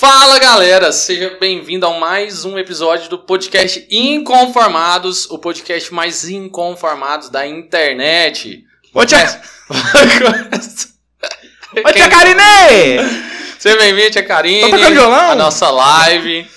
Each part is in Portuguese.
Fala galera, seja bem-vindo a mais um episódio do podcast Inconformados, o podcast mais inconformados da internet. Ô, tia, Ô, tia Karine! Seja bem-vindo, tia Karine, Tá tocando violão? a nossa live.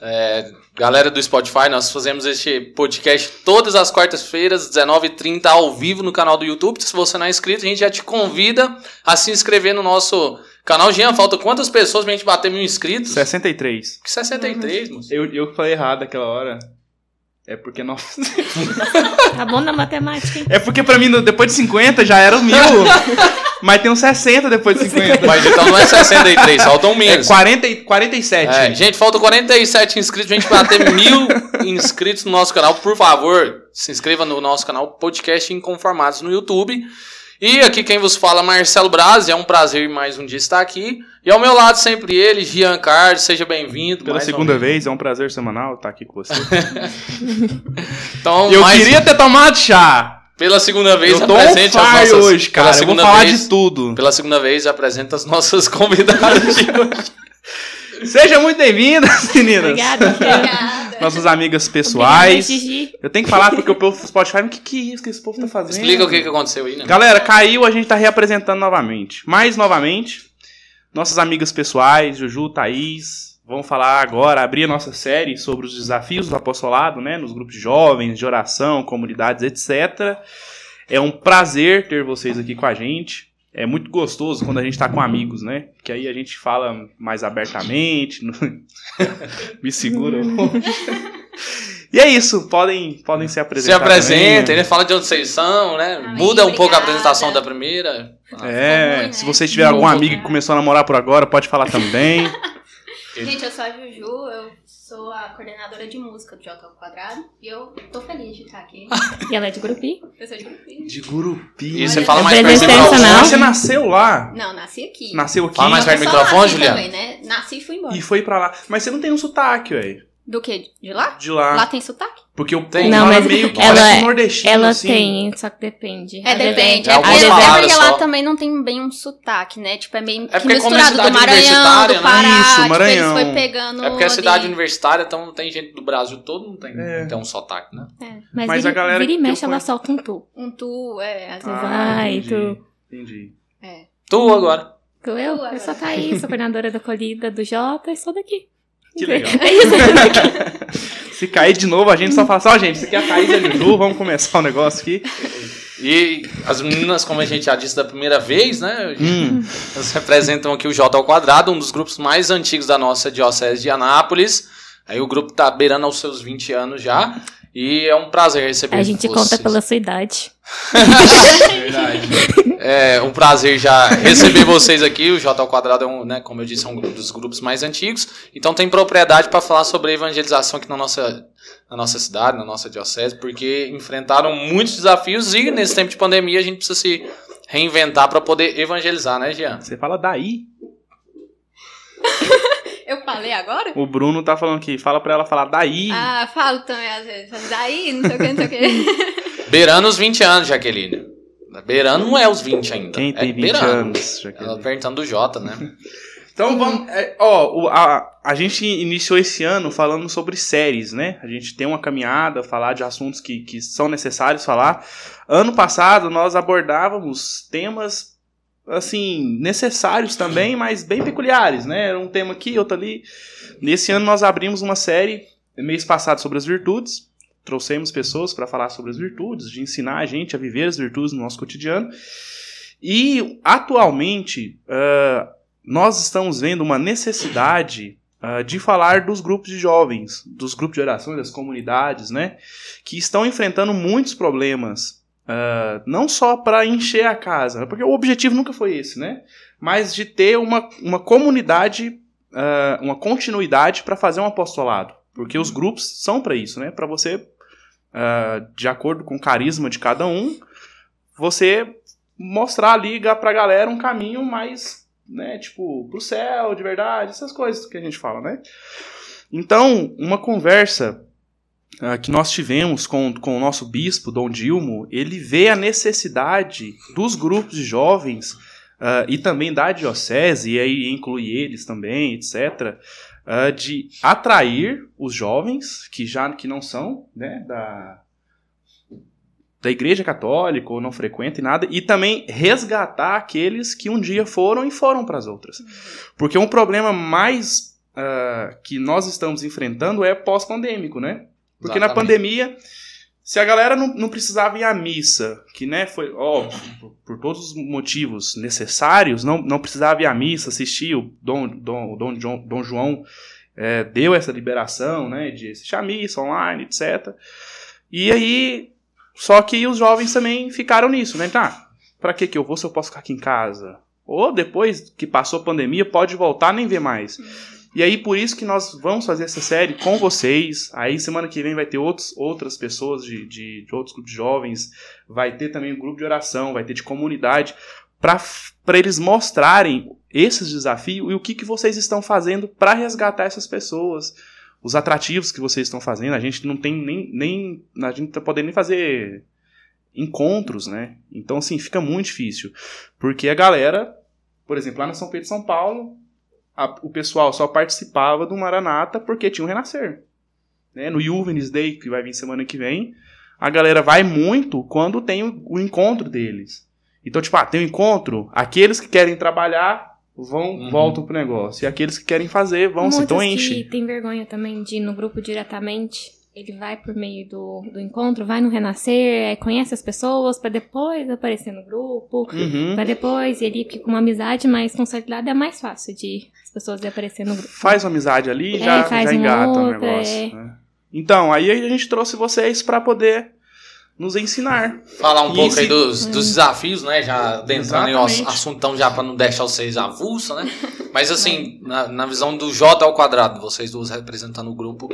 É, galera do Spotify, nós fazemos este podcast todas as quartas-feiras, 19h30, ao vivo no canal do YouTube. Se você não é inscrito, a gente já te convida a se inscrever no nosso canal. Jean, falta quantas pessoas pra gente bater mil inscritos? 63. Que 63, moço. Eu, eu falei errado aquela hora. É porque não. Tá bom na matemática, hein? É porque pra mim, depois de 50 já era o mil. mas tem uns 60 depois de 50. Mas então não é 63, faltam É menos. 40, e- 47. É, gente, falta 47 inscritos, a gente bater mil inscritos no nosso canal. Por favor, se inscreva no nosso canal Podcast Inconformados no YouTube. E aqui quem vos fala, Marcelo Braz, é um prazer mais um dia estar aqui. E ao meu lado sempre ele, Gian Carlos, seja bem-vindo. Pela segunda vez. vez, é um prazer semanal estar aqui com você. Então, eu mais- queria ter tomado chá. pela segunda vez, eu tô apresente as nossas... hoje, pela cara. Eu vou segunda falar vez, de tudo. Pela segunda vez, apresenta as nossas convidadas de hoje. Sejam muito bem-vindas, meninas. Obrigada. Nossas amigas pessoais. Eu tenho que falar porque o povo do Spotify, o que, que é isso que esse povo tá fazendo? Explica o que, que aconteceu aí, né? Galera, caiu, a gente tá reapresentando novamente. Mais novamente, nossas amigas pessoais, Juju, Thaís, vão falar agora, abrir a nossa série sobre os desafios do apostolado, né? Nos grupos de jovens, de oração, comunidades, etc. É um prazer ter vocês aqui com a gente. É muito gostoso quando a gente tá com amigos, né? Que aí a gente fala mais abertamente. não- Me segura. e é isso, podem, podem se Se apresentar. apresenta, também. ele fala de onde vocês são, né? Amém, Muda um pouco a apresentação da primeira. É, ruim, se né? você tiver alguma Novo. amiga que começou a namorar por agora, pode falar também. Gente, eu sou a Juju, eu sou a coordenadora de música do J ao Quadrado e eu tô feliz de estar aqui. E ela é de Grupi. Eu sou de Grupi. De Gurupi. E você fala mais perto do microfone. não? Você nasceu lá? Não, nasci aqui. Nasceu aqui Fala mais perto do microfone, nasci Juliana. também, né? Nasci e fui embora. e foi pra lá. Mas você não tem um sotaque, velho. Do que? De lá? De lá. Lá tem sotaque? Porque o Tem. povo Não, mas meio que ela- parece um nordestino, Ela assim. tem, só que depende. É, depende. é É, porque, é porque só. lá também não tem bem um sotaque, né? Tipo, é meio É que porque como é misturado cidade do Maranhão, universitária, do né? Pará. Isso, tipo, Maranhão. eles foi pegando É porque é cidade universitária, então tem gente do Brasil todo, não tem, É. não tem um sotaque, né? É, Mas, Mas vira, a galera vira e eu mexe, ela conheço- solta um tu. um tu, é, às vezes. Ah, Vai, entendi. tu. Entendi. É. Tu agora. Tu, eu? Eu sou a. Thaís, sou coordenadora da colhida do Jota e sou daqui. Que legal. É isso. Se cair de novo, a gente só fala assim, ó, gente, isso aqui é a Thaís e a Juju, vamos começar o negócio aqui. E as meninas, como a gente já disse da primeira vez, né? Hum, Elas representam aqui o J ao Quadrado, um dos grupos mais antigos da nossa Diocese de Anápolis. Aí o grupo tá beirando aos seus 20 anos já. E é um prazer receber A gente vocês. conta pela sua idade. verdade. É um prazer já receber vocês aqui. O J ao Quadrado é um, né, como eu disse, é um dos grupos mais antigos. Então tem propriedade para falar sobre a evangelização aqui na nossa, na nossa cidade, na nossa diocese, porque enfrentaram muitos desafios e nesse tempo de pandemia a gente precisa se reinventar para poder evangelizar, né, Jean? Você fala daí. Eu falei agora? O Bruno tá falando aqui, fala pra ela falar daí. Ah, falo também às vezes. Daí, não sei o que, não sei o que. Beirando os 20 anos, Jaqueline. Beirando não é os 20 ainda. Quem tem é 20 beirando. anos? que- Ela perguntando do Jota, né? Então vamos. é, ó, o- a, a gente iniciou esse ano falando sobre séries, né? A gente tem uma caminhada, falar de assuntos que, que são necessários falar. Ano passado nós abordávamos temas assim, necessários também, mas bem peculiares, né? Era um tema aqui, outro ali. Nesse ano nós abrimos uma série, mês passado, sobre as virtudes. Trouxemos pessoas para falar sobre as virtudes, de ensinar a gente a viver as virtudes no nosso cotidiano. E atualmente, ah, nós estamos vendo uma necessidade ah, de falar dos grupos de jovens, dos grupos de orações, das comunidades, né? Que estão enfrentando muitos problemas. Ah, não só para encher a casa, porque o objetivo nunca foi esse, né? Mas de ter uma, uma comunidade, ah, uma continuidade para fazer um apostolado. Porque os grupos são para isso, né? Para você, ah, de acordo com o carisma de cada um, você mostrar ali pra galera um caminho mais, né, tipo, pro céu, de verdade, essas coisas que a gente fala, né? Então, uma conversa ah, que nós tivemos com, com o nosso bispo, Dom Dilmo, ele vê a necessidade dos grupos de jovens ah, e também da diocese, e aí inclui eles também, etc., ah, de atrair os jovens que já que não são né, da, da igreja católica ou não frequentam nada, e também resgatar aqueles que um dia foram e foram para as outras. Porque um problema mais ah, que nós estamos enfrentando é pós-pandêmico, né? Porque na Exatamente. pandemia, se a galera não, não precisava ir à missa, que né, foi óbvio, por, por todos os motivos necessários, não, não precisava ir à missa, assistir, o Dom, Dom, Dom, João- Dom João é, deu essa liberação né, de assistir a missa online, etc. E aí, só que os jovens também ficaram nisso, né? Tá, pra que que eu vou se eu posso ficar aqui em casa? Ou depois que passou a pandemia, pode voltar nem ver mais. E aí, por isso que nós vamos fazer essa série com vocês. Aí, semana que vem vai ter outros, outras pessoas de, de, de outros grupos de jovens. Vai ter também um grupo de oração, vai ter de comunidade. Para eles mostrarem esses desafios e o que, que vocês estão fazendo para resgatar essas pessoas. Os atrativos que vocês estão fazendo. A gente não tem nem. nem a gente não tá podendo nem fazer encontros, né? Então, assim, fica muito difícil. Porque a galera, por exemplo, lá na São Pedro São Paulo, a- o pessoal só participava do Maranata porque tinha um Renascer. Né? No Juvenis Day, que vai vir semana que vem, a galera vai muito quando tem o, o encontro deles. Então, tipo, ah, tem um encontro, aqueles que querem trabalhar vão, Uhum. voltam pro negócio. E aqueles que querem fazer vão, se Muitos então enche. tem vergonha também de ir no grupo diretamente. Ele vai por meio do, do encontro, vai no Renascer, aí conhece as pessoas pra depois aparecer no grupo. Uhum. Pra depois ele fica com uma amizade mais consolidada, é mais fácil de as pessoas aparecer no grupo. Faz uma amizade ali e É, já, já engata o outro, negócio. é. né? Então, aí a gente trouxe vocês para poder nos ensinar. Falar um E pouco esse- aí dos, dos desafios, né? Já adentrando em um assuntão já pra não deixar vocês avulso, né? Mas assim, na, na visão do J ao quadrado, vocês duas representando o grupo,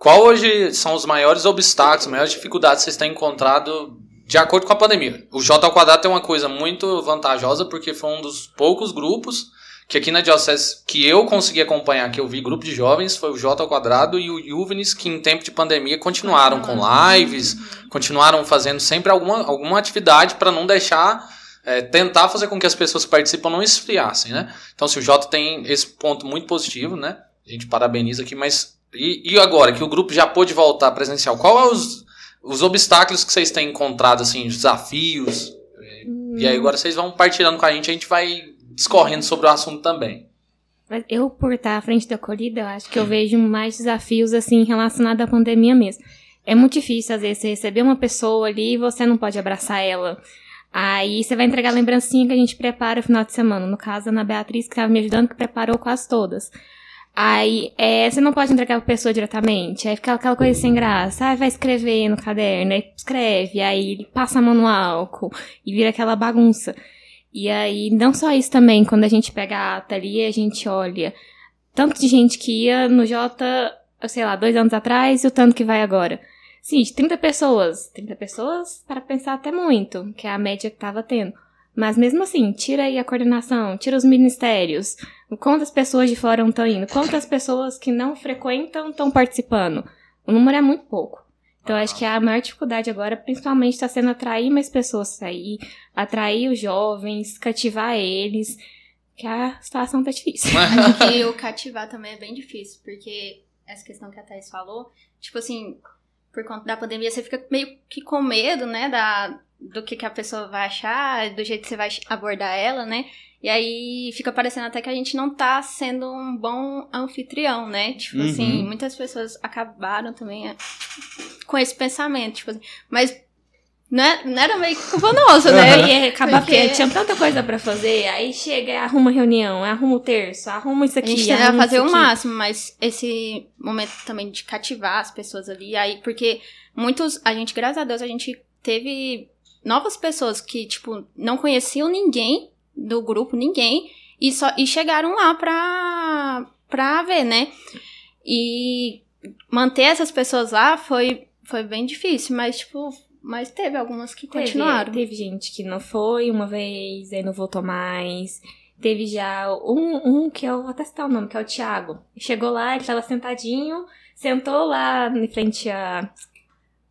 qual hoje são os maiores obstáculos, as maiores dificuldades que vocês têm encontrado de acordo com a pandemia? O J ao quadrado tem uma coisa muito vantajosa porque foi um dos poucos grupos que aqui na Diocese que eu consegui acompanhar, que eu vi grupo de jovens, foi o J ao quadrado e o Juvenis, que em tempo de pandemia continuaram com lives, continuaram fazendo sempre alguma, alguma atividade para não deixar, é, tentar fazer com que as pessoas que participam não esfriassem, né? Então, se o Jota tem esse ponto muito positivo, né? A gente parabeniza aqui, mas e, e agora que o grupo já pôde voltar presencial, qual é os, os obstáculos que vocês têm encontrado, assim, os desafios? E aí agora vocês vão partilhando com a gente, a gente vai discorrendo sobre o assunto também. Mas eu, por estar à frente da acolhida, eu acho que eu vejo mais desafios, assim, relacionados à pandemia mesmo. É muito difícil, às vezes, você receber uma pessoa ali e você não pode abraçar ela. Aí você vai entregar a lembrancinha que a gente prepara no final de semana. No caso, a Ana Beatriz, que estava me ajudando, que preparou quase todas. Aí, é, você não pode entregar pra pessoa diretamente. Aí fica aquela coisa sem graça. Ah, vai escrever no caderno, aí escreve, aí ele passa a mão no álcool e vira aquela bagunça. E aí, não só isso também, quando a gente pega a ata ali, a gente olha tanto de gente que ia no Jota, sei lá, dois anos atrás e o tanto que vai agora. Sim, de 30 pessoas. 30 pessoas, para pensar até muito, que é a média que tava tendo. Mas mesmo assim, tira aí a coordenação, tira os ministérios. Quantas pessoas de fora estão indo? Quantas pessoas que não frequentam estão participando? O número é muito pouco. Então, acho que a maior dificuldade agora, principalmente, está sendo atrair mais pessoas a sair, atrair os jovens, cativar eles, que a situação tá difícil. Acho que o cativar também é bem difícil, porque essa questão que a Thais falou, tipo assim, por conta da pandemia, você fica meio que com medo, né, da, do que, que a pessoa vai achar, do jeito que você vai abordar ela, né? E aí fica parecendo até que a gente não tá sendo um bom anfitrião, né? Tipo Uhum. assim, muitas pessoas acabaram também é, com esse pensamento, tipo assim, mas não, é, não era meio que culpa nossa, né? E acaba Porque- porque tinha tanta coisa pra fazer, aí chega, arruma reunião, arruma o terço, arruma isso A aqui. gente tenta fazer o aqui. máximo, mas esse momento também de cativar as pessoas ali, aí, porque muitos, a gente, graças a Deus, a gente teve novas pessoas que, tipo, não conheciam ninguém do grupo, ninguém, e, só, e chegaram lá pra, pra ver, né? E manter essas pessoas lá foi, foi bem difícil, mas, tipo, mas teve algumas que Teve, continuaram. Teve gente que não foi uma vez, aí não voltou mais. Teve já um, um que eu vou até citar o nome, que é o Thiago. Chegou lá, ele tava sentadinho, sentou lá em frente a.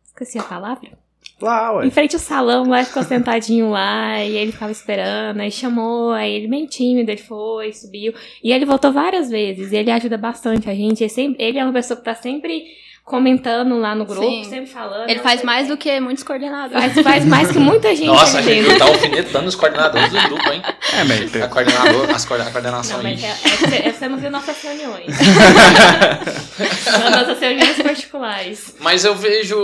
Esqueci a palavra. Lá, ué. Em frente ao salão, lá ficou sentadinho lá, e ele ficava esperando, aí chamou, aí ele meio tímido, ele foi, subiu. E ele voltou várias vezes, e ele ajuda bastante a gente. Ele, sempre, ele é uma pessoa que tá sempre comentando lá no grupo, Sim. sempre falando. Ele faz mais do que muitos coordenadores. Faz, faz mais que muita gente. Nossa, a gente tá alfinetando os coordenadores do grupo, hein? É, mas A, coordenador, as coorden- a coordenação Não, mas é, é, é você não viu nossas reuniões. nossas reuniões particulares. Mas eu vejo,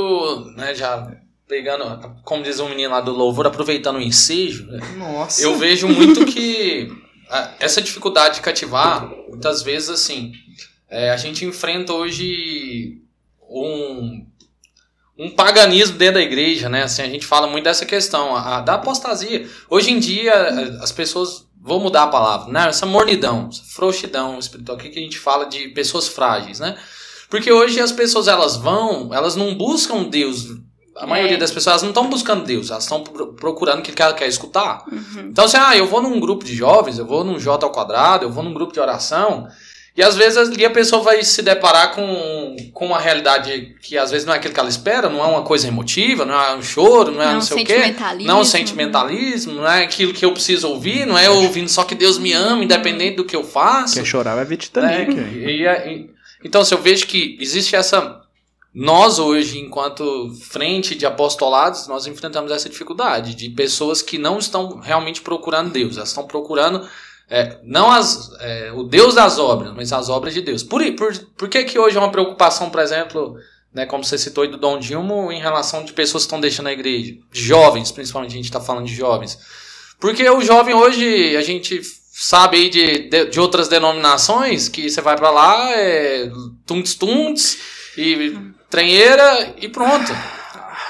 né, já pegando, como diz um menino lá do louvor, aproveitando o ensejo, né, Nossa. eu vejo muito que essa dificuldade de cativar, muitas vezes, assim, é, a gente enfrenta hoje um, um paganismo dentro da igreja, né? Assim, a gente fala muito dessa questão, a, da apostasia. Hoje em dia, as pessoas, vou mudar a palavra, né? Essa mornidão, essa frouxidão espiritual, que a gente fala de pessoas frágeis, né? Porque hoje as pessoas, elas vão, elas não buscam Deus. A maioria É. das pessoas não estão buscando Deus, elas estão pro- procurando o que ela quer escutar. Uhum. Então, assim, ah, eu vou num grupo de jovens, eu vou num J ao quadrado, eu vou num grupo de oração, e às vezes ali a pessoa vai se deparar com, com uma realidade que às vezes não é aquilo que ela espera, não é uma coisa emotiva, não é um choro, não é não, Não, sei o quê. sentimentalismo. Não sentimentalismo, não é aquilo que eu preciso ouvir, não é eu ouvindo só que Deus me ama, independente do que eu faço. Quer chorar, vai ver né? Titanic. velho. E- e- então, se eu vejo que existe essa. Nós hoje, enquanto frente de apostolados, nós enfrentamos essa dificuldade de pessoas que não estão realmente procurando Deus, elas estão procurando é, não as, é, o Deus das obras, mas as obras de Deus. Por, por, por que, que hoje é uma preocupação, por exemplo, né, como você citou aí do Dom Dilmo, em relação de pessoas que estão deixando a igreja? Jovens, principalmente a gente está falando de jovens. Porque o jovem hoje, a gente sabe aí de, de, de outras denominações que você vai pra lá, é tunts tunts e trenheira e pronto.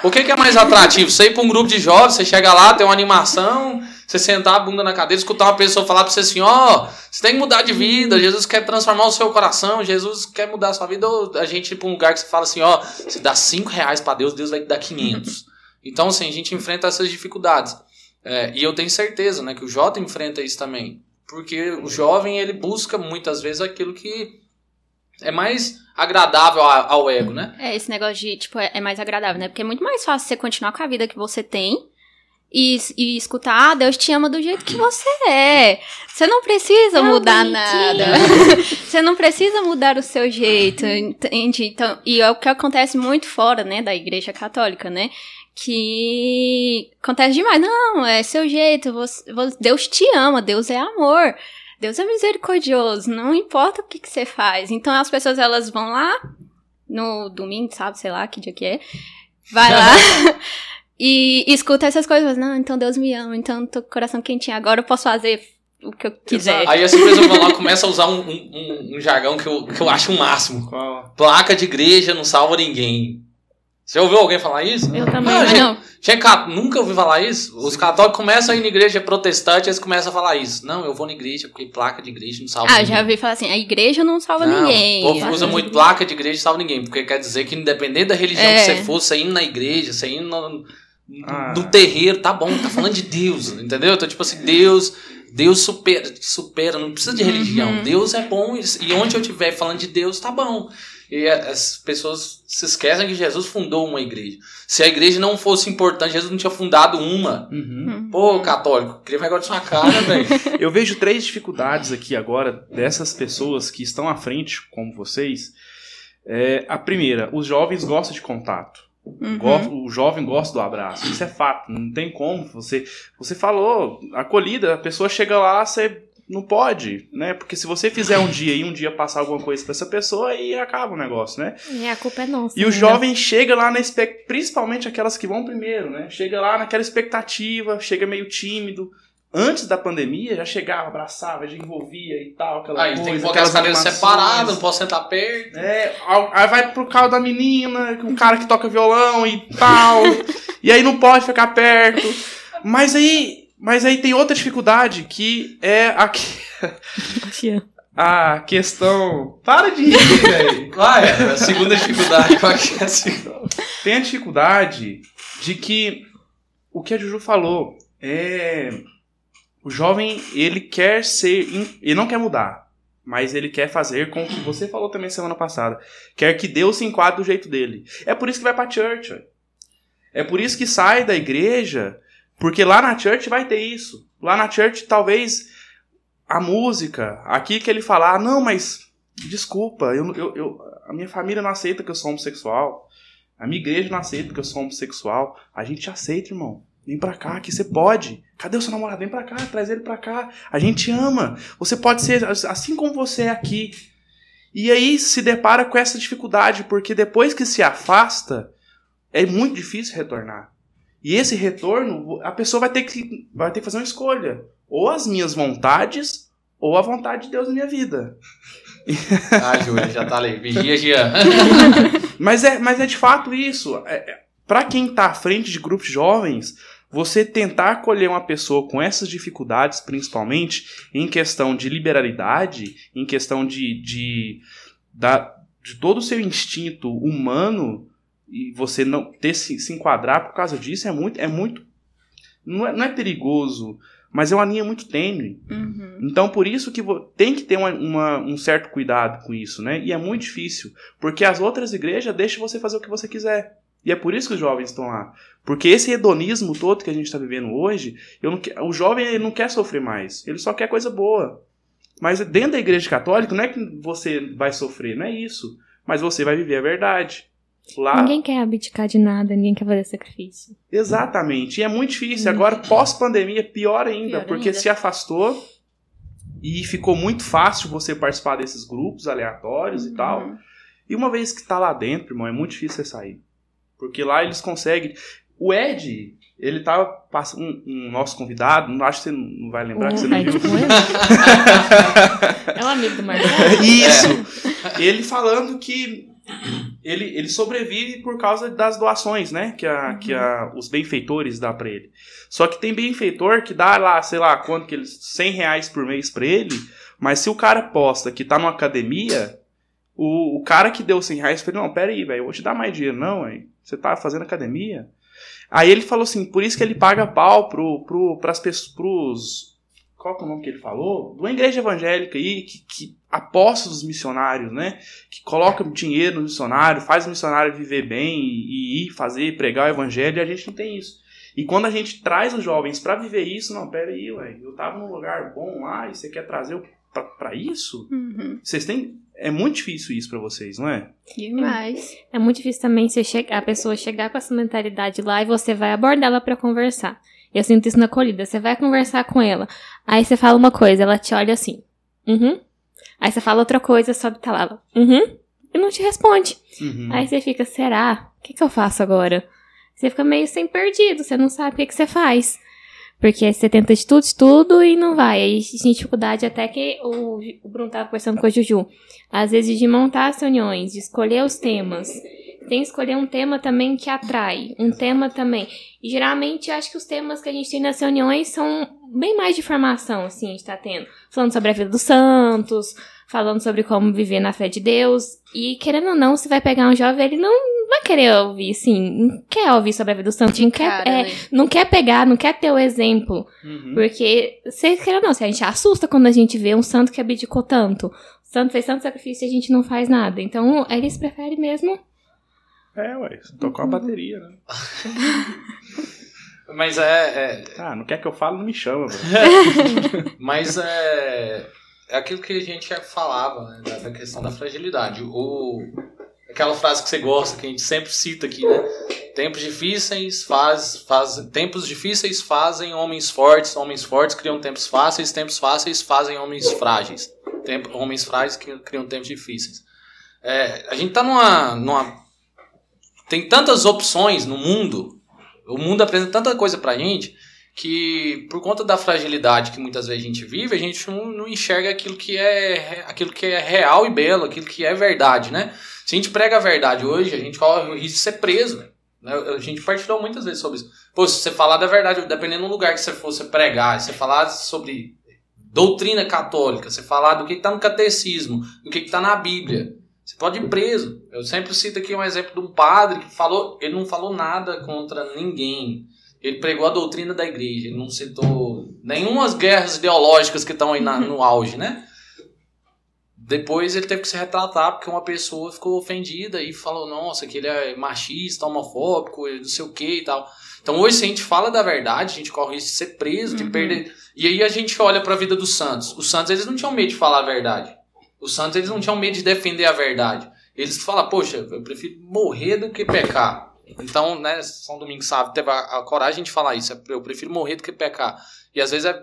O que, que é mais atrativo? Você ir pra um grupo de jovens, você chega lá, tem uma animação, você sentar a bunda na cadeira, escutar uma pessoa falar pra você assim, ó, você tem que mudar de vida, Jesus quer transformar o seu coração, Jesus quer mudar a sua vida, ou a gente ir pra um lugar que você fala assim, ó, você dá cinco reais pra Deus, Deus vai te dar 500. Então, assim, a gente enfrenta essas dificuldades. É, e eu tenho certeza, né, que o Jota enfrenta isso também. Porque o jovem, ele busca muitas vezes aquilo que é mais agradável ao ego, né? É, esse negócio de, tipo, é, é mais agradável, né? Porque é muito mais fácil você continuar com a vida que você tem e, e escutar, ah, Deus te ama do jeito que você é. Você não precisa Ah, mudar bonitinho. nada. você não precisa mudar o seu jeito, entende? Então, e é o que acontece muito fora, né, da igreja católica, né? Que acontece demais. Não, é seu jeito, você- você- Deus te ama, Deus é amor. Deus é misericordioso, não importa o que, que você faz. Então as pessoas elas vão lá no domingo, sabe, sei lá que dia que é. Vai lá e escuta essas coisas. Não, então Deus me ama, então tô com o coração quentinho. Agora eu posso fazer o que eu quiser. Aí essa pessoa vai lá e começa a usar um, um- um- um jargão que eu, que eu acho o máximo. Qual? Placa de igreja não salva ninguém. Você ouviu alguém falar isso? Eu também. Ah, Mas gente, não, gente, ca- nunca ouvi falar isso. Os católicos começam a ir na igreja protestante, eles começam a falar isso. Não, eu vou na igreja porque placa de igreja não salva ah, ninguém. já ouvi falar assim, a igreja não salva Não, ninguém. O povo usa muito placa de igreja e salva ninguém. Porque quer dizer que independente da religião É. que você for, você indo na igreja, você indo no, Ah. no terreiro, tá bom, tá falando de Deus, entendeu? Então, tipo assim, Deus, Deus supera, supera não precisa de religião. Uhum. Deus é bom e onde eu estiver falando de Deus, tá bom. E as pessoas se esquecem que Jesus fundou uma igreja. Se a igreja não fosse importante, Jesus não tinha fundado uma. Uhum. Uhum. Pô, católico, queria vergonha de sua cara, velho. Eu vejo três dificuldades aqui agora dessas pessoas que estão à frente, como vocês. É, a primeira, os jovens gostam de contato. Uhum. O jovem gosta do abraço. Isso é fato. Não tem como. Você, você falou, acolhida, a pessoa chega lá, você não pode, né? Porque se você fizer um dia e um dia passar alguma coisa pra essa pessoa, aí acaba o negócio, né? É, a culpa é nossa. E o né? jovem chega lá na expectativa, principalmente aquelas que vão primeiro, né? Chega lá naquela expectativa, chega meio tímido. Antes da pandemia, já chegava, abraçava, já envolvia e tal, aquela Aí coisa. tem que colocar as aquelas animações. separadas, não posso sentar perto. É, aí vai pro carro da menina, um cara que toca violão e tal. e aí não pode ficar perto. Mas aí, mas aí tem outra dificuldade que é a, que- a questão. Para de rir, velho. Vai, a segunda dificuldade, qual que é a segunda? Tem a dificuldade de que o que a Juju falou é o jovem ele quer ser ele não quer mudar, mas ele quer fazer com o que você falou também semana passada, quer que Deus se enquadre do jeito dele. É por isso que vai pra church. É por isso que sai da igreja, porque lá na church vai ter isso. Lá na church, talvez a música, aqui que ele falar, ah, não, mas desculpa, eu, eu, eu, a minha família não aceita que eu sou homossexual. A minha igreja não aceita que eu sou homossexual. A gente aceita, irmão. Vem pra cá, que você pode. Cadê o seu namorado? Vem pra cá, traz ele pra cá. A gente ama. Você pode ser assim como você é aqui. E aí se depara com essa dificuldade, porque depois que se afasta, é muito difícil retornar. E esse retorno, a pessoa vai ter que, vai ter que fazer uma escolha. Ou as minhas vontades, ou a vontade de Deus na minha vida. Ah, Júlia, já tá ali. Vigia, Jean. mas, é, mas é de fato isso. É, é, para quem tá à frente de grupos jovens, você tentar acolher uma pessoa com essas dificuldades, principalmente em questão de liberalidade, em questão de, de, da, de todo o seu instinto humano, e você não ter se, se enquadrar por causa disso é muito. É muito não, é, não é perigoso, mas é uma linha muito tênue. Uhum. Então, por isso que tem que ter uma, uma, um certo cuidado com isso, né? E é muito difícil, porque as outras igrejas deixam você fazer o que você quiser. E é por isso que os jovens estão lá. Porque esse hedonismo todo que a gente está vivendo hoje, não, o jovem ele não quer sofrer mais. Ele só quer coisa boa. Mas dentro da igreja católica, não é que você vai sofrer, não é isso. Mas você vai viver a verdade. Lá... Ninguém quer abdicar de nada, ninguém quer fazer sacrifício. Exatamente. E é muito difícil. Agora, pós-pandemia, pior ainda, pior porque ainda. se afastou e ficou muito fácil você participar desses grupos aleatórios uhum. e tal. E uma vez que está lá dentro, irmão, é muito difícil você sair. Porque lá eles conseguem. O Ed, ele tava passando. Um, um, nosso convidado, não acho que você não vai lembrar que você não viu. é um amigo do Marcelo. Isso! É. Ele falando que ele, ele sobrevive por causa das doações, né? Que, a, uhum. que a, os benfeitores dão para ele. Só que tem benfeitor que dá lá, sei lá, quanto que eles. 100 reais por mês para ele. Mas se o cara posta que tá numa academia, o, o cara que deu 100 reais falou: Não, pera aí, velho, eu vou te dar mais dinheiro, não, aí. Você tá fazendo academia? Aí ele falou assim: por isso que ele paga pau pro, pro, pras. Pros, qual é o nome que ele falou? De uma igreja evangélica aí, que, que aposta os missionários, né? Que coloca dinheiro no missionário, faz o missionário viver bem e, e ir fazer, pregar o evangelho, e a gente não tem isso. E quando a gente traz os jovens para viver isso, não, pera aí, ué, eu tava num lugar bom lá e você quer trazer para isso? Uhum. Vocês têm é muito difícil isso para vocês, não é? Demais. É muito difícil também você a pessoa chegar com essa mentalidade lá e você vai abordá-la para conversar. Eu sinto isso na acolhida. Você vai conversar com ela. Aí você fala uma coisa, ela te olha assim. Uhum. Aí você fala outra coisa, sobe tá lá. Uhum. E não te responde. Uhum. Aí você fica, será? O que, que eu faço agora? Você fica meio sem perdido, você não sabe o que, que você faz. Porque você tenta de tudo, de tudo e não vai. Aí tem dificuldade até que o, o Bruno tava conversando com a Juju. Às vezes de montar as reuniões, de escolher os temas. Tem que escolher um tema também que atrai. Um tema também. E geralmente acho que os temas que a gente tem nas reuniões são bem mais de formação, assim, a gente tá tendo. Falando sobre a vida dos santos, falando sobre como viver na fé de Deus. E querendo ou não, se vai pegar um jovem, ele não vai querer ouvir, assim, não quer ouvir sobre a vida do santo, não quer, cara, é, né? não quer pegar, não quer ter o exemplo. Uhum. Porque, se querendo ou não, se a gente assusta quando a gente vê um santo que abdicou tanto. O santo fez tanto sacrifício e a gente não faz nada. Então, eles preferem mesmo. É, ué, tocou uhum. a bateria, né? Mas é, é, Ah, não quer que eu fale, não me chama, Mas é é aquilo que a gente falava, né, da questão da fragilidade. O, aquela frase que você gosta, que a gente sempre cita aqui, né? Tempos difíceis faz, faz, tempos difíceis fazem homens fortes, homens fortes criam tempos fáceis, tempos fáceis fazem homens frágeis. Tempo, homens frágeis criam tempos difíceis. É, a gente tá numa, numa. Tem tantas opções no mundo, o mundo apresenta tanta coisa pra gente que por conta da fragilidade que muitas vezes a gente vive, a gente não, não, enxerga aquilo que é aquilo que é real e belo, aquilo que é verdade, né? Se a gente prega a verdade hoje, a gente corre o risco de ser preso. Né? A gente partilhou muitas vezes sobre isso. Pô, se você falar da verdade, dependendo do lugar que você fosse pregar, se você falar sobre doutrina católica, você falar do que está no catecismo, do que está na Bíblia, você pode ir preso. Eu sempre cito aqui um exemplo de um padre que falou, ele não falou nada contra ninguém. Ele pregou a doutrina da igreja, ele não citou nenhumas guerras ideológicas que estão aí na, no auge, né? depois ele teve que se retratar porque uma pessoa ficou ofendida e falou, nossa, que ele é machista, homofóbico, não sei o que e tal. Então hoje, se a gente fala da verdade, a gente corre risco de ser preso, de Uhum. perder. E aí a gente olha pra vida dos Santos. Os Santos, eles não tinham medo de falar a verdade. Os Santos, eles não tinham medo de defender a verdade. Eles falam, poxa, eu prefiro morrer do que pecar. Então, né, São Domingos sabe, teve a, a coragem de falar isso. Eu prefiro morrer do que pecar. E às vezes é,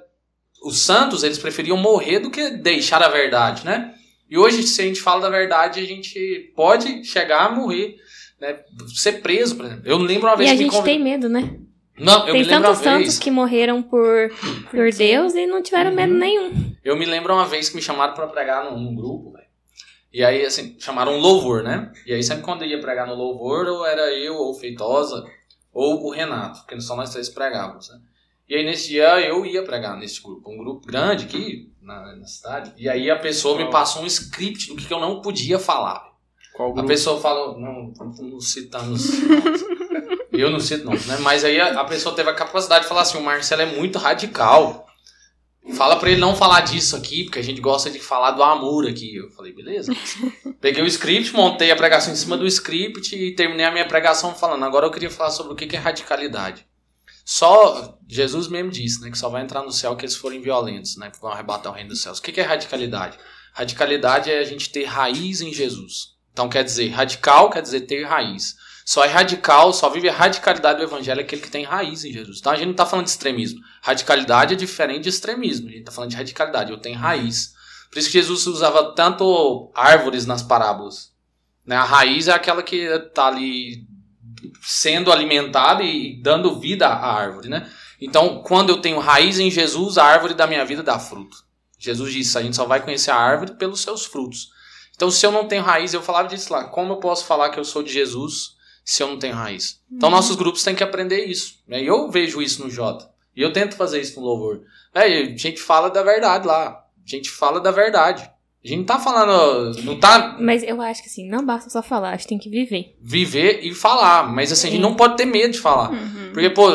os santos, eles preferiam morrer do que deixar a verdade, né? E hoje, se a gente fala da verdade, a gente pode chegar a morrer, né? Ser preso, por exemplo. Eu lembro uma E vez a que me gente convid- tem medo, né? Não, eu tem me lembro tantos uma santos vez. que morreram por, por Deus e não tiveram Uhum. medo nenhum. Eu me lembro uma vez que me chamaram pra pregar num, num grupo, velho. E aí, assim, chamaram um louvor, né? E aí, sempre quando eu ia pregar no louvor, ou era eu, ou o Feitosa, ou o Renato, porque só nós três pregávamos, né? E aí, nesse dia, eu ia pregar nesse grupo. Um grupo grande aqui na, na cidade. E aí, a pessoa me passou um script do que, eu não podia falar. Qual A grupo? pessoa falou, não, não citamos. Eu não cito nomes, né? Mas aí a, a pessoa teve a capacidade de falar assim, o Marcelo é muito radical. Fala pra ele não falar disso aqui, porque a gente gosta de falar do amor aqui. Eu falei, beleza. Peguei o script, montei a pregação em cima do script e terminei a minha pregação falando. Agora eu queria falar sobre o que é radicalidade. Só Jesus mesmo disse, né, que só vai entrar no céu que eles forem violentos, né, que vão arrebatar o reino dos céus. O que é radicalidade? Radicalidade é a gente ter raiz em Jesus. Então quer dizer, radical quer dizer ter raiz. Só é radical, só vive a radicalidade do evangelho aquele que tem raiz em Jesus. Então a gente não está falando de extremismo. Radicalidade é diferente de extremismo. A gente está falando de radicalidade. Eu tenho raiz. Por isso que Jesus usava tanto árvores nas parábolas. Né? A raiz é aquela que está ali sendo alimentada e dando vida à árvore. Né? Então, quando eu tenho raiz em Jesus, a árvore da minha vida dá fruto. Jesus disse: a gente só vai conhecer a árvore pelos seus frutos. Então, se eu não tenho raiz, eu falava disso lá. Como eu posso falar que eu sou de Jesus se eu não tenho raiz? Então, nossos grupos têm que aprender isso. Né? E eu vejo isso no Jota. E eu tento fazer isso no louvor. É, a gente fala da verdade lá. A gente fala da verdade. A gente não tá falando. Não tá Mas eu acho que assim, não basta só falar, a gente tem que viver. viver e falar. Mas assim, a gente não pode ter medo de falar. Uhum. Porque, pô,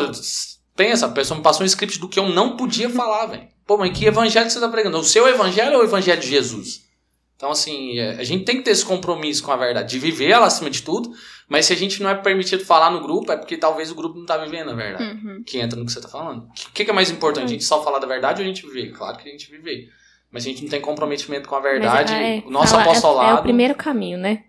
pensa, a pessoa me passou um script do que eu não podia falar, velho. Pô, mas que evangelho você tá pregando? O seu evangelho ou o evangelho de Jesus? Então, assim, é, a gente tem que ter esse compromisso com a verdade, de viver ela acima de tudo, mas se a gente não é permitido falar no grupo, é porque talvez o grupo não tá vivendo a verdade. Uhum. Que entra no que você tá falando. O que, que é mais importante? A gente só falar da verdade ou a gente viver? Claro que a gente viver. Mas a gente não tem comprometimento com a verdade. Mas, é, o nosso falar é- apostolado. É, o primeiro caminho, né?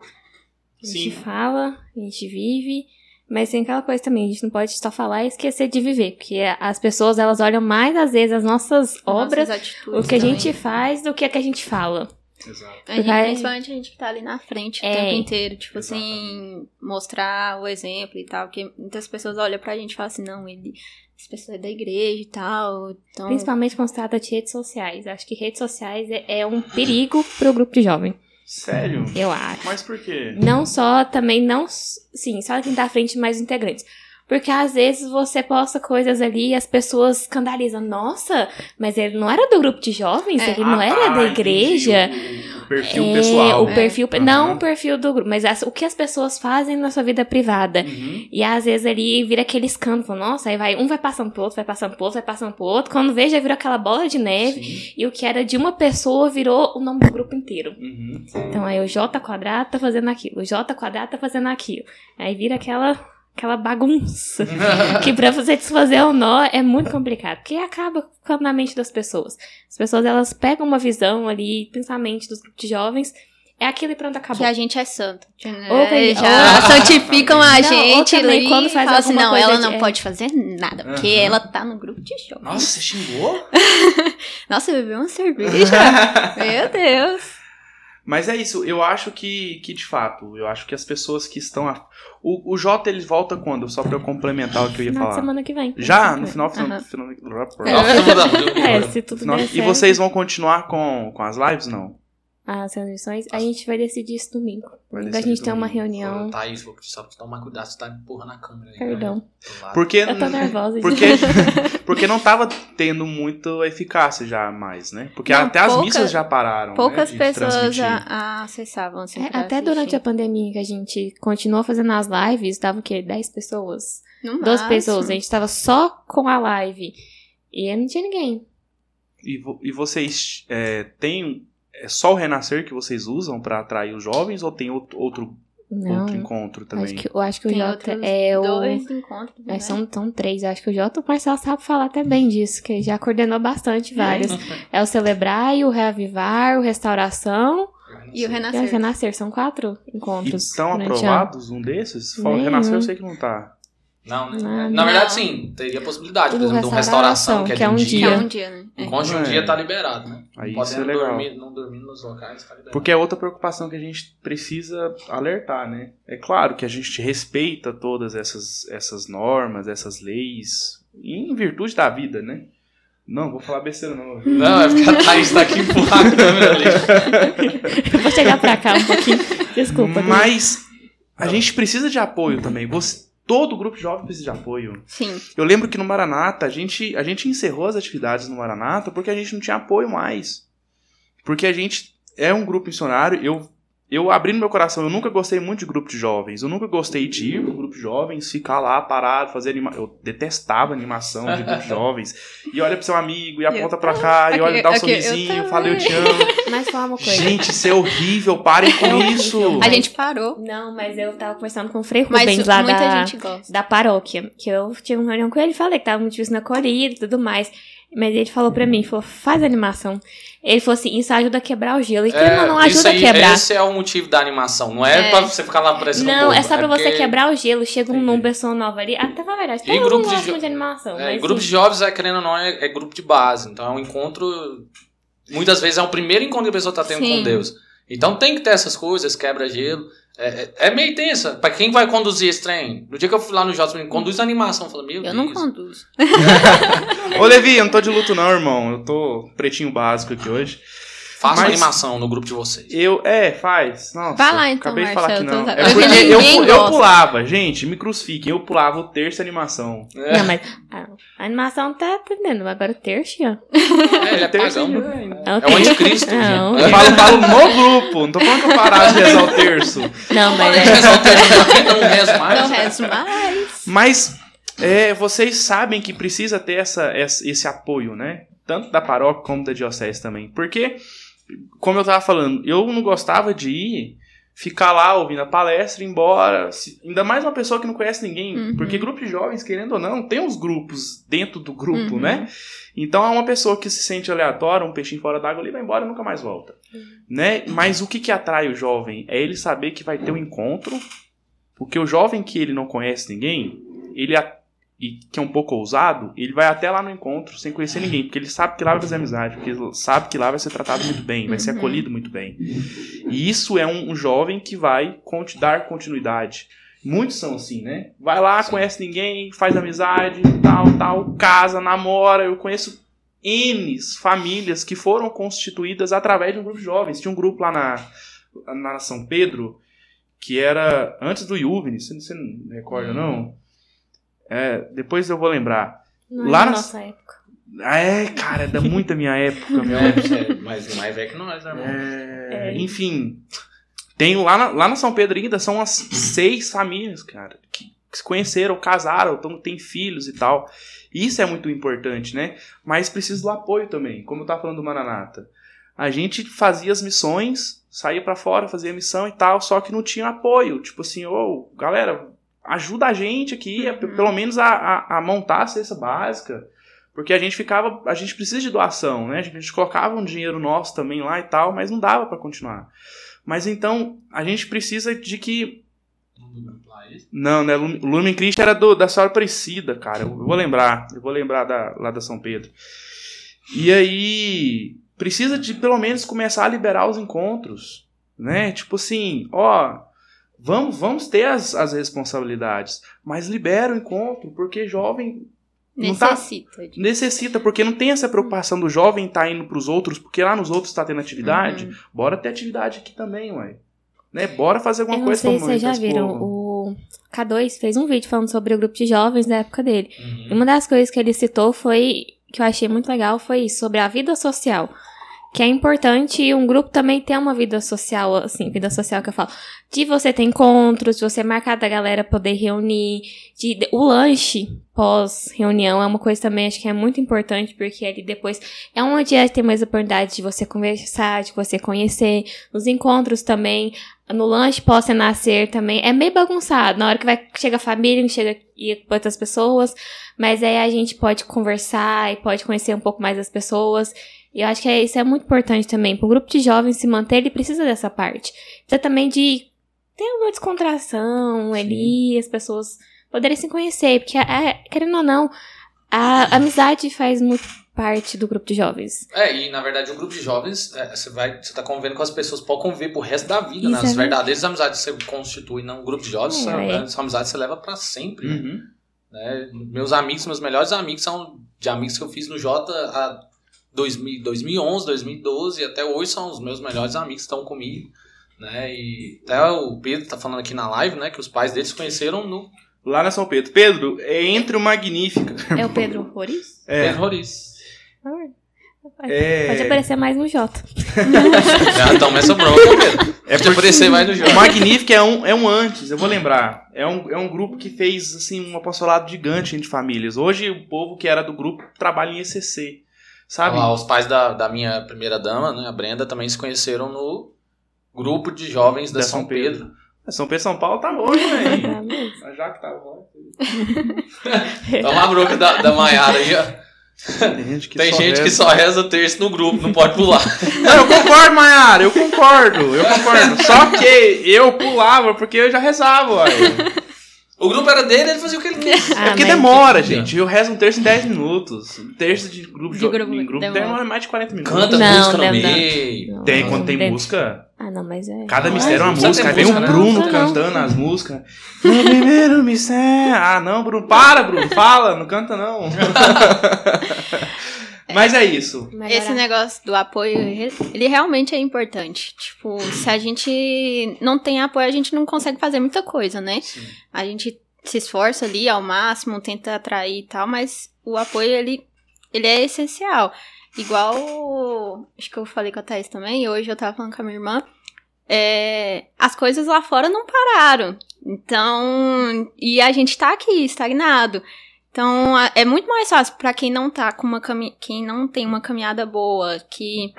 A gente Sim. fala, a gente vive, mas tem aquela coisa também, a gente não pode só falar e esquecer de viver, porque as pessoas elas olham mais às vezes as nossas obras, Nossas o que a também. gente faz do que a que a gente fala. Exato. A gente, Principalmente a gente que tá ali na frente o É. tempo inteiro, tipo assim, mostrar o exemplo e tal, porque muitas pessoas olham pra gente e falam assim, não, ele, essa pessoa é da igreja e tal, então... Principalmente quando se trata de redes sociais. Acho que redes sociais é, é um perigo pro grupo de jovem, Sério? eu acho. Mas por quê? Não só, também não, sim, só quem tá à frente mais os integrantes. Porque às vezes você posta coisas ali e as pessoas escandalizam. Nossa, mas ele não era do grupo de jovens, É. ele não Ah, era tá, da igreja. entendi. O perfil É, pessoal. o perfil, É. não o perfil do grupo, mas as- o que as pessoas fazem na sua vida privada. Uhum. E às vezes ali vira aquele escândalo, nossa, aí vai, um vai passando pro outro, vai passando pro outro, vai passando pro outro. Quando vê, já virou aquela bola de neve. Sim. E o que era de uma pessoa virou o nome do grupo inteiro. Uhum. Então aí o J quadrado tá fazendo aquilo, o J quadrado tá fazendo aquilo. Aí vira aquela, aquela bagunça. que pra você desfazer o nó é muito complicado. Porque acaba ficando na mente das pessoas. As pessoas elas pegam uma visão ali, principalmente dos grupos de jovens, é aquilo e pronto, acabou. Que a gente é santo. Ou que- já ou- santificam a Não, ou gente também quando faz assim, alguma não, coisa ela de- não é. pode fazer nada, porque Aham. ela tá no grupo de show. Nossa, você xingou? Nossa, bebeu uma cerveja? Meu Deus. Mas é isso, eu acho que, que de fato, eu acho que as pessoas que estão. A... O, o Jota ele volta quando? Só pra eu complementar o que eu ia Final falar. semana que vem. Já? No final, final, Aham. final, É, se tudo final- E certo. vocês vão continuar com, com as lives? Não. As transmissões, a gente vai decidir isso domingo. Vai Domingo a gente tem uma domingo. reunião. Thaís, vou só tomar cuidado, você tá empurrando a câmera aí. Perdão. Porque, Eu tô nervosa. porque, porque não tava tendo muita eficácia já mais, né? Porque Não, até as pouca- missas já pararam. Poucas né, pessoas a acessavam. Assim, É, até durante a assistir. pandemia que a gente continuou fazendo as lives, tava o quê? 10 pessoas? No 12 máximo. pessoas. A gente tava só com a live. E não tinha ninguém. E, vo- e vocês é, têm é só o Renascer que vocês usam pra atrair os jovens ou tem outro, outro, Não, outro encontro também? acho que, eu acho que o Tem Jota outros é o... dois encontros, É, né? são, são três, eu acho que o Jota o Marcelo sabe falar até bem disso, que já coordenou bastante vários. É o Celebrar, o Reavivar, o Restauração E o e o Renascer. Renascer. São quatro encontros. Estão durante o ano. aprovados um desses? Fala. Renascer eu sei que não tá. Não, né? Não, Na verdade, não. sim, teria possibilidade, por exemplo, de uma restauração, que é, que é de um um Que dia. é um dia, né? É. Enquanto de um É. dia tá liberado, né? Aí Não isso é podendo legal. dormir, não dormir nos locais, tá liberado. Porque é outra preocupação que a gente precisa alertar, né? É claro que a gente respeita todas essas, essas normas, essas leis, em virtude da vida, né? Não, vou falar besteira não. Não, é porque a Thaís tá aqui empurrando a câmera ali. Eu vou chegar pra cá um pouquinho. Desculpa. Mas a gente precisa de apoio também. Você, todo grupo jovem precisa de apoio. Sim. Eu lembro que no Maranata, a gente, a gente encerrou as atividades no Maranata porque a gente não tinha apoio mais. Porque a gente é um grupo missionário, eu, eu abri no meu coração, eu nunca gostei muito de grupo de jovens. Eu nunca gostei de ir pro grupo de jovens, ficar lá parado, fazer anima... Eu detestava animação de grupo de jovens. E olha pro seu amigo, e aponta pra cá, e olha, dá um eu sorrisinho, também. fala eu te amo. Mas fala uma coisa. Gente, isso é horrível, parem com horrível. isso. A gente parou. Não, mas eu tava conversando com o Frei Mas Rubens lá muita da, gente gosta. da paróquia. Que eu tive uma reunião com ele e falei que tava muito difícil na corrida e tudo mais. Mas ele falou pra mim, falou, faz animação. Ele falou assim, isso ajuda a quebrar o gelo. E querendo ou não, ajuda a aí, quebrar. Esse é o motivo da animação. Não é, É. pra você ficar lá parecendo Não, bobo, é só pra você porque- quebrar o gelo. Chega um numa pessoa nova ali. Até na verdade, E todo grupo de jo- de animação. É, mas, grupo de assim, jovens, é, querendo ou não, é, é grupo de base. Então é um encontro. Muitas vezes é o primeiro encontro que a pessoa tá tendo Sim. com Deus. Então tem que ter essas coisas, quebra-gelo. É, é, é meio tensa. Pra quem vai conduzir esse trem? No dia que eu fui lá no Jota, conduz a animação. Eu falei, meu Eu Deus. não conduzo. Ô, Levi, eu não tô de luto não, irmão. Eu tô pretinho básico aqui hoje. Faça Mas- animação no grupo de vocês. Eu, é, faz. Nossa, Vai lá, então, acabei de falar que Marcelo, não. É porque eu, eu gosta. pulava, gente, me crucifiquem, eu pulava o terço animação. É, Não, mas a, a animação tá atendendo. Agora o terço, ó. é, ele é terço pagão. ainda. É, É o anticristo. Não, Eu falo, falo no grupo, não tô falando que eu parar de rezar o terço. Não, mas é. é só o terço vida, não rezo mais. Não rezo mais. Mas é, vocês sabem que precisa ter essa, essa- esse apoio, né? Tanto da paróquia como da diocese também. Porque, como eu tava falando, eu não gostava de ir, ficar lá ouvindo a palestra, ir embora. Se- ainda mais uma pessoa que não conhece ninguém. Uhum. Porque grupo de jovens, querendo ou não, tem uns grupos dentro do grupo, Uhum. né? Então é uma pessoa que se sente aleatória, um peixinho fora d'água ali, vai embora e nunca mais volta. Né? Mas o que, que atrai o jovem? É ele saber que vai ter um encontro, porque o jovem que ele não conhece ninguém, ele a- e que é um pouco ousado, ele vai até lá no encontro sem conhecer ninguém, porque ele sabe que lá vai fazer amizade, porque ele sabe que lá vai ser tratado muito bem, vai ser Uhum. acolhido muito bem. E isso é um, um jovem que vai conti- dar continuidade. Muitos são assim, né? Vai lá, conhece ninguém, faz amizade, tal, tal, casa, namora. Eu conheço N famílias que foram constituídas através de um grupo de jovens. Tinha um grupo lá na, na São Pedro que era antes do Yuvini, você, não recorda, não? É, depois eu vou lembrar. Não é Lá da na- nossa época. Ah, É, cara, é da muita minha época, meu. É, é, mas mais velho que nós, né, irmão? É, É. Enfim, tem lá na, lá na São Pedro ainda são umas seis famílias, cara, que, que se conheceram, casaram, tão, têm filhos e tal. Isso é muito importante, né? Mas precisa do apoio também, como eu tava falando do Maranata. A gente fazia as missões, saía pra fora, fazia a missão e tal, só que não tinha apoio. Tipo assim, ô, galera, ajuda a gente aqui, a- Uhum. pelo menos a, a, a montar a cesta básica. Porque a gente ficava. A gente precisa de doação, né? A gente colocava um dinheiro nosso também lá e tal, mas não dava pra continuar. Mas então, a gente precisa de que. Não, né? Lum- Lumen Christi era do, da Senhora Aparecida, cara. Eu vou lembrar. Eu vou lembrar da, lá da São Pedro. E aí. Precisa de pelo menos começar a liberar os encontros. Né? Tipo assim, ó. Vamos, vamos ter as, as responsabilidades. Mas libera o encontro, porque jovem Não tá- Necessita. de- necessita, porque não tem essa preocupação do jovem estar indo pros outros, porque lá nos outros tá tendo atividade. Uhum. Bora ter atividade aqui também, ué. Né? Bora fazer alguma Eu não coisa sei pra se vocês já viram. O K2 fez um vídeo falando sobre o grupo de jovens da época dele. E Uhum. uma das coisas que ele citou foi, que eu achei muito legal, foi isso, sobre a vida social. Que é importante um grupo também ter uma vida social, assim, vida social que eu falo. De você ter encontros, de você marcar da galera poder reunir, de, de o lanche pós-reunião é uma coisa também, acho que é muito importante, porque ali depois é onde é tem mais oportunidade de você conversar, de você conhecer, os encontros também, no lanche pós-nascer também, é meio bagunçado, na hora que vai, chega a família, chega e outras pessoas, mas aí a gente pode conversar e pode conhecer um pouco mais as pessoas, e eu acho que é, isso é muito importante também. Para o grupo de jovens se manter, ele precisa dessa parte. Precisa também de ter uma descontração Sim. ali, as pessoas poderem se conhecer. Porque, é, querendo ou não, a amizade faz muito parte do grupo de jovens. É, e na verdade o grupo de jovens, é, você vai, você tá convivendo com as pessoas, pode conviver pro resto da vida, né? As é verdadeiras amizades que você constitui num grupo de jovens, é, é. essa amizade você leva para sempre. Uhum. Né? Meus amigos, meus melhores amigos são de amigos que eu fiz no Jota há 2000, 2011, 2012 até hoje são os meus melhores amigos que estão comigo, né? E até o Pedro tá falando aqui na live, né, que os pais deles se conheceram no lá na São Pedro. Pedro, é entre o Magnífica. É o Pedro Roriz? É. Pedro Roriz. É... Pode aparecer mais no Jota. Já toma essa bronca, Pedro. É Pode aparecer mais no Jota. O Magnífica é um, é um antes, eu vou lembrar. É um, é um grupo que fez assim um apostolado gigante entre famílias. Hoje o povo que era do grupo trabalha em ECC. Sabe? Ah, os pais da, da minha primeira dama, né, a Brenda, também se conheceram no grupo de jovens da, da São, São Pedro. Pedro. É, São Pedro São Paulo tá longe, velho. Mas já que tá longe. Dá uma bronca da, da Maiara aí, ó. Tem gente, que, Tem só gente que, só reza terço no grupo, não pode pular. Não, eu concordo, Maiara, eu concordo, eu concordo. Só que eu pulava porque eu já rezava, aí. O grupo era dele, ele fazia o que ele quis. Ah, é porque demora, gente. Eu rezo um terço em 10 minutos. Um terço de grupo de, grupo, em grupo demora. demora mais de 40 minutos. Canta não, música no meio. Tem, quando tem deve. música. Ah, não, mas é. Cada mistério é uma música. Aí vem o Bruno não, cantando não. as músicas. No primeiro mistério. Ah, não, Bruno. Para, Bruno. Fala, não canta não. Mas é isso. Esse negócio do apoio, ele realmente é importante. Tipo, se a gente não tem apoio, a gente não consegue fazer muita coisa, né? Sim. A gente se esforça ali ao máximo, tenta atrair e tal, mas o apoio, ele, ele é essencial. Igual, acho que eu falei com a Thaís também, hoje eu tava falando com a minha irmã, é, as coisas lá fora não pararam. Então, e a gente tá aqui, estagnado. Então, é muito mais fácil para quem não tá com uma cami quem não tem uma caminhada boa, que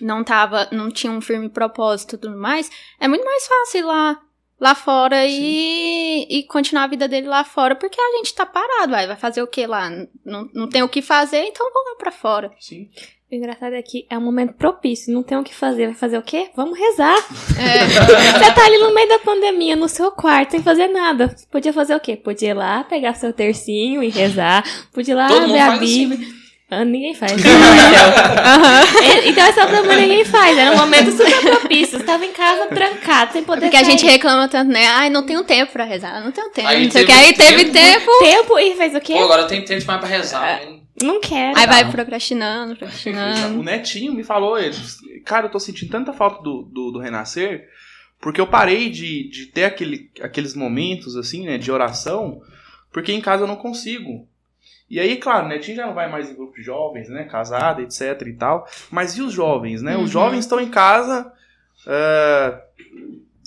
não tava, não tinha um firme propósito e tudo mais, é muito mais fácil ir lá lá fora e, e continuar a vida dele lá fora, porque a gente tá parado, vai, vai fazer o que lá? Não, não tem o que fazer, então vou lá pra fora. Sim. O engraçado é que é um momento propício, não tem o que fazer. Vai fazer o quê? Vamos rezar. É. Você tá ali no meio da pandemia, no seu quarto, sem fazer nada. Podia fazer o quê? Podia ir lá, pegar seu tercinho e rezar. Podia ir lá Todo ver a Bíblia. Assim. Ah, ninguém faz. então. uhum. então esse é o problema, ninguém faz. Era um momento super propício. Você tava em casa trancado, sem poder Porque sair. a gente reclama tanto, né? Ai, não tenho tempo pra rezar. Não tenho tempo. Aí, teve, aí teve tempo. Tempo e fez o quê? Pô, agora eu tenho tempo demais pra rezar. É. Não quero. Aí vai procrastinando, procrastinando. O Netinho me falou, ele, cara, eu tô sentindo tanta falta do, do, do Renascer, porque eu parei de, de ter aquele, aqueles momentos, assim, né, de oração, porque em casa eu não consigo. E aí, claro, o Netinho já não vai mais em grupo de jovens, né, casado, etc e tal, mas e os jovens, né? Uhum. Os jovens estão em casa, uh,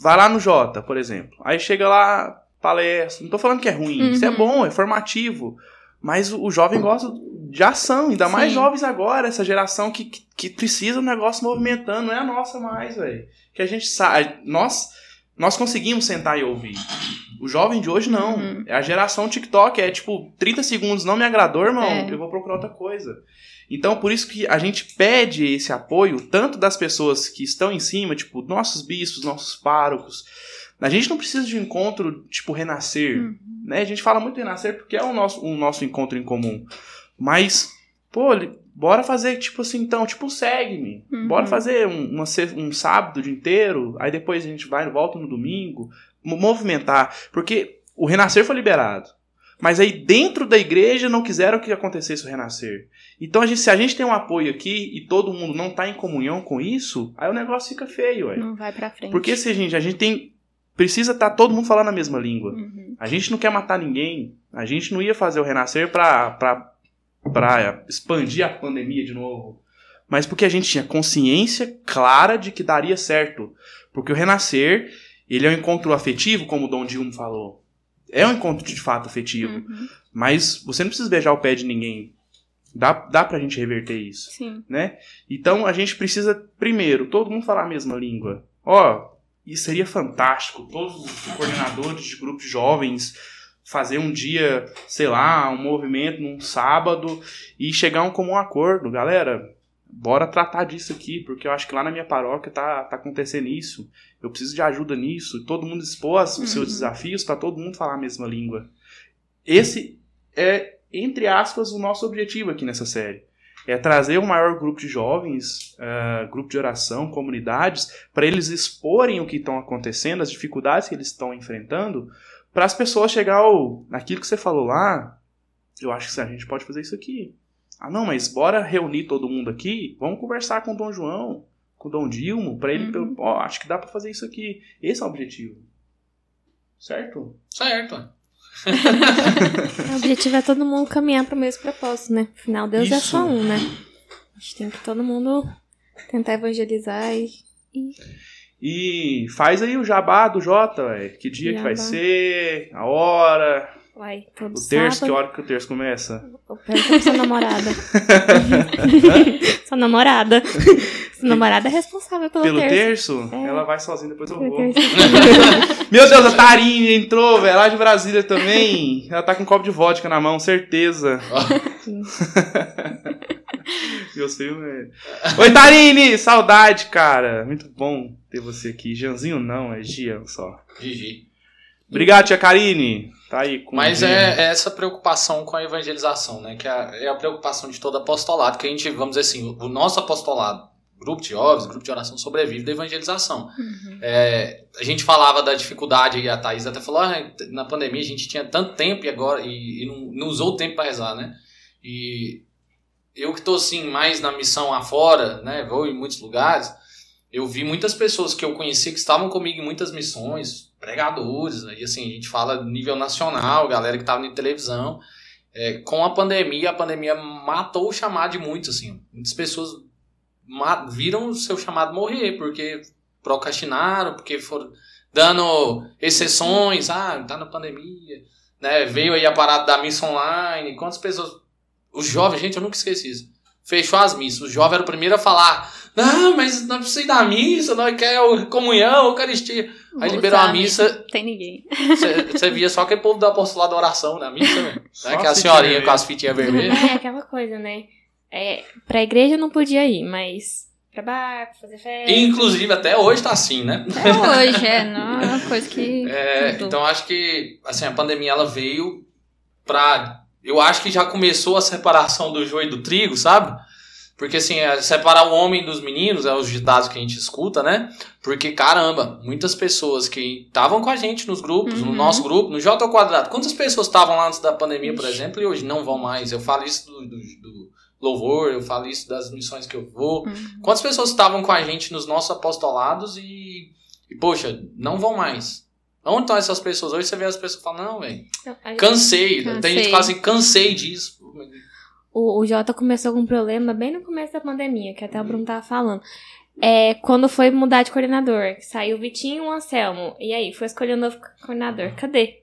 vai lá no Jota, por exemplo. Aí chega lá, palestra, não tô falando que é ruim, uhum. isso é uhum. bom, é formativo, mas o, o jovem gosta de ação, ainda Sim. mais jovens agora, essa geração que, que, que precisa do negócio movimentando, não é a nossa mais, velho. Que a gente sabe, nós, nós conseguimos sentar e ouvir. O jovem de hoje não. Uhum. É a geração TikTok, é tipo, 30 segundos não me agradou, irmão, é. eu vou procurar outra coisa. Então, por isso que a gente pede esse apoio, tanto das pessoas que estão em cima, tipo, nossos bispos, nossos párocos, a gente não precisa de um encontro tipo renascer, uhum. né? A gente fala muito renascer porque é o nosso, o nosso encontro em comum. Mas, pô, bora fazer tipo assim, então, tipo, segue-me. Uhum. Bora fazer um, uma, um sábado o dia inteiro, aí depois a gente vai, volta no domingo, movimentar, porque o renascer foi liberado. Mas aí dentro da igreja não quiseram que acontecesse o renascer. Então a gente, se a gente tem um apoio aqui e todo mundo não está em comunhão com isso, aí o negócio fica feio, ué. Não vai pra frente. Porque se a gente, a gente tem precisa estar tá todo mundo falando a mesma língua. Uhum. A gente não quer matar ninguém. A gente não ia fazer o renascer para para expandir a pandemia de novo. mas porque a gente tinha consciência clara de que daria certo. Porque o renascer, ele é um encontro afetivo, como o Dom Dilma falou. É um encontro de fato afetivo. Uhum. Mas você não precisa beijar o pé de ninguém. Dá, dá pra gente reverter isso, Sim. né? Então a gente precisa, primeiro, todo mundo falar a mesma língua. Ó, isso seria fantástico. Todos os coordenadores de grupos jovens fazer um dia, sei lá, um movimento num sábado e chegar a um comum acordo. Galera, bora tratar disso aqui, porque eu acho que lá na minha paróquia tá, tá acontecendo isso. Eu preciso de ajuda nisso. Todo mundo expôs os seus Uhum. desafios para todo mundo falar a mesma língua. Esse é, entre aspas, o nosso objetivo aqui nessa série. É trazer um maior grupo de jovens, ah, grupo de oração, comunidades, para eles exporem o que estão acontecendo, as dificuldades que eles estão enfrentando, para as pessoas chegar ao, naquilo que você falou lá. Eu acho que a gente pode fazer isso aqui. Ah, não, mas bora reunir todo mundo aqui. Vamos conversar com o Dom João, com o Dom Dilmo, para ele, Uhum. ó, acho que dá para fazer isso aqui. Esse é o objetivo. Certo? Certo. O objetivo é todo mundo caminhar para o mesmo propósito, né? Afinal, Deus é Isso. só um, né? A gente tem que todo mundo tentar evangelizar e. E faz aí o jabá do Jota, ué. Que dia que vai Jabá. ser, a hora, Uai, todo o terço, que sábado. hora que o terço começa. Eu pergunto pra sua namorada. sua namorada. Sua namorada é responsável pelo, Pelo terço. terço, É. ela vai sozinha, depois eu vou. Meu Deus, a Tarine entrou, velho, lá de Brasília também. Ela tá com um copo de vodka na mão, certeza. Meus filmes. Oi, Tarine! Saudade, cara. Muito bom ter você aqui. Janzinho não, é Gian só. Gigi. Obrigado, tia Karine. Tá aí com Mas é, é essa preocupação com a evangelização, né? Que é a, é a preocupação de todo apostolado, que a gente, vamos dizer assim, o, o nosso apostolado, grupo de jovens, grupo de oração, sobrevive da evangelização. Uhum. É, a gente falava da dificuldade, e a Thaís até falou, ah, na pandemia a gente tinha tanto tempo e agora e, e não, não usou o tempo para rezar, né? E eu que estou assim mais na missão afora, né? Vou em muitos lugares. Eu vi muitas pessoas que eu conheci que estavam comigo em muitas missões, pregadores, né? e assim, a gente fala nível nacional, galera que estava na televisão. É, com a pandemia, a pandemia matou o chamado de muitos, assim. Muitas pessoas viram o seu chamado morrer, porque procrastinaram, porque foram dando exceções, ah, tá na pandemia, né? Veio aí a parada da missa online, quantas pessoas. Os jovens, gente, eu nunca esqueci isso. Fechou as missas. O jovem era o primeiro a falar: Não, mas não precisa ir da missa, nós quer comunhão, Eucaristia. Aí Vou liberou a missa, Não tem ninguém. você via só aquele povo do apostolado da oração na missa, né? Aquela senhorinha com as fitinhas vermelhas. É aquela coisa, né? É, pra igreja não podia ir, mas pra bar, pra fazer festa. Inclusive, até hoje tá assim, né? Até hoje, é, não é uma coisa que. É, então acho que assim, a pandemia ela veio pra. Eu acho que já começou a separação do joio e do trigo, sabe? Porque assim, é separar o homem dos meninos, é os ditados que a gente escuta, né? Porque, caramba, muitas pessoas que estavam com a gente nos grupos, no Uhum. nosso grupo, no J ao quadrado, quantas pessoas estavam lá antes da pandemia, por exemplo, e hoje não vão mais? Eu falo isso do, do- do louvor, eu falo isso das missões que eu vou. Uhum. Quantas pessoas estavam com a gente nos nossos apostolados e, e, poxa, não vão mais? Onde estão essas pessoas? Hoje você vê as pessoas falando, não, velho, gente- cansei. Tem gente Cansei. que fala assim, cansei disso. O, o Jota começou com um problema bem no começo da pandemia, que até o Bruno tava falando. É quando foi mudar de coordenador. Saiu o Vitinho e o Anselmo. E aí, foi escolher um novo coordenador. Cadê?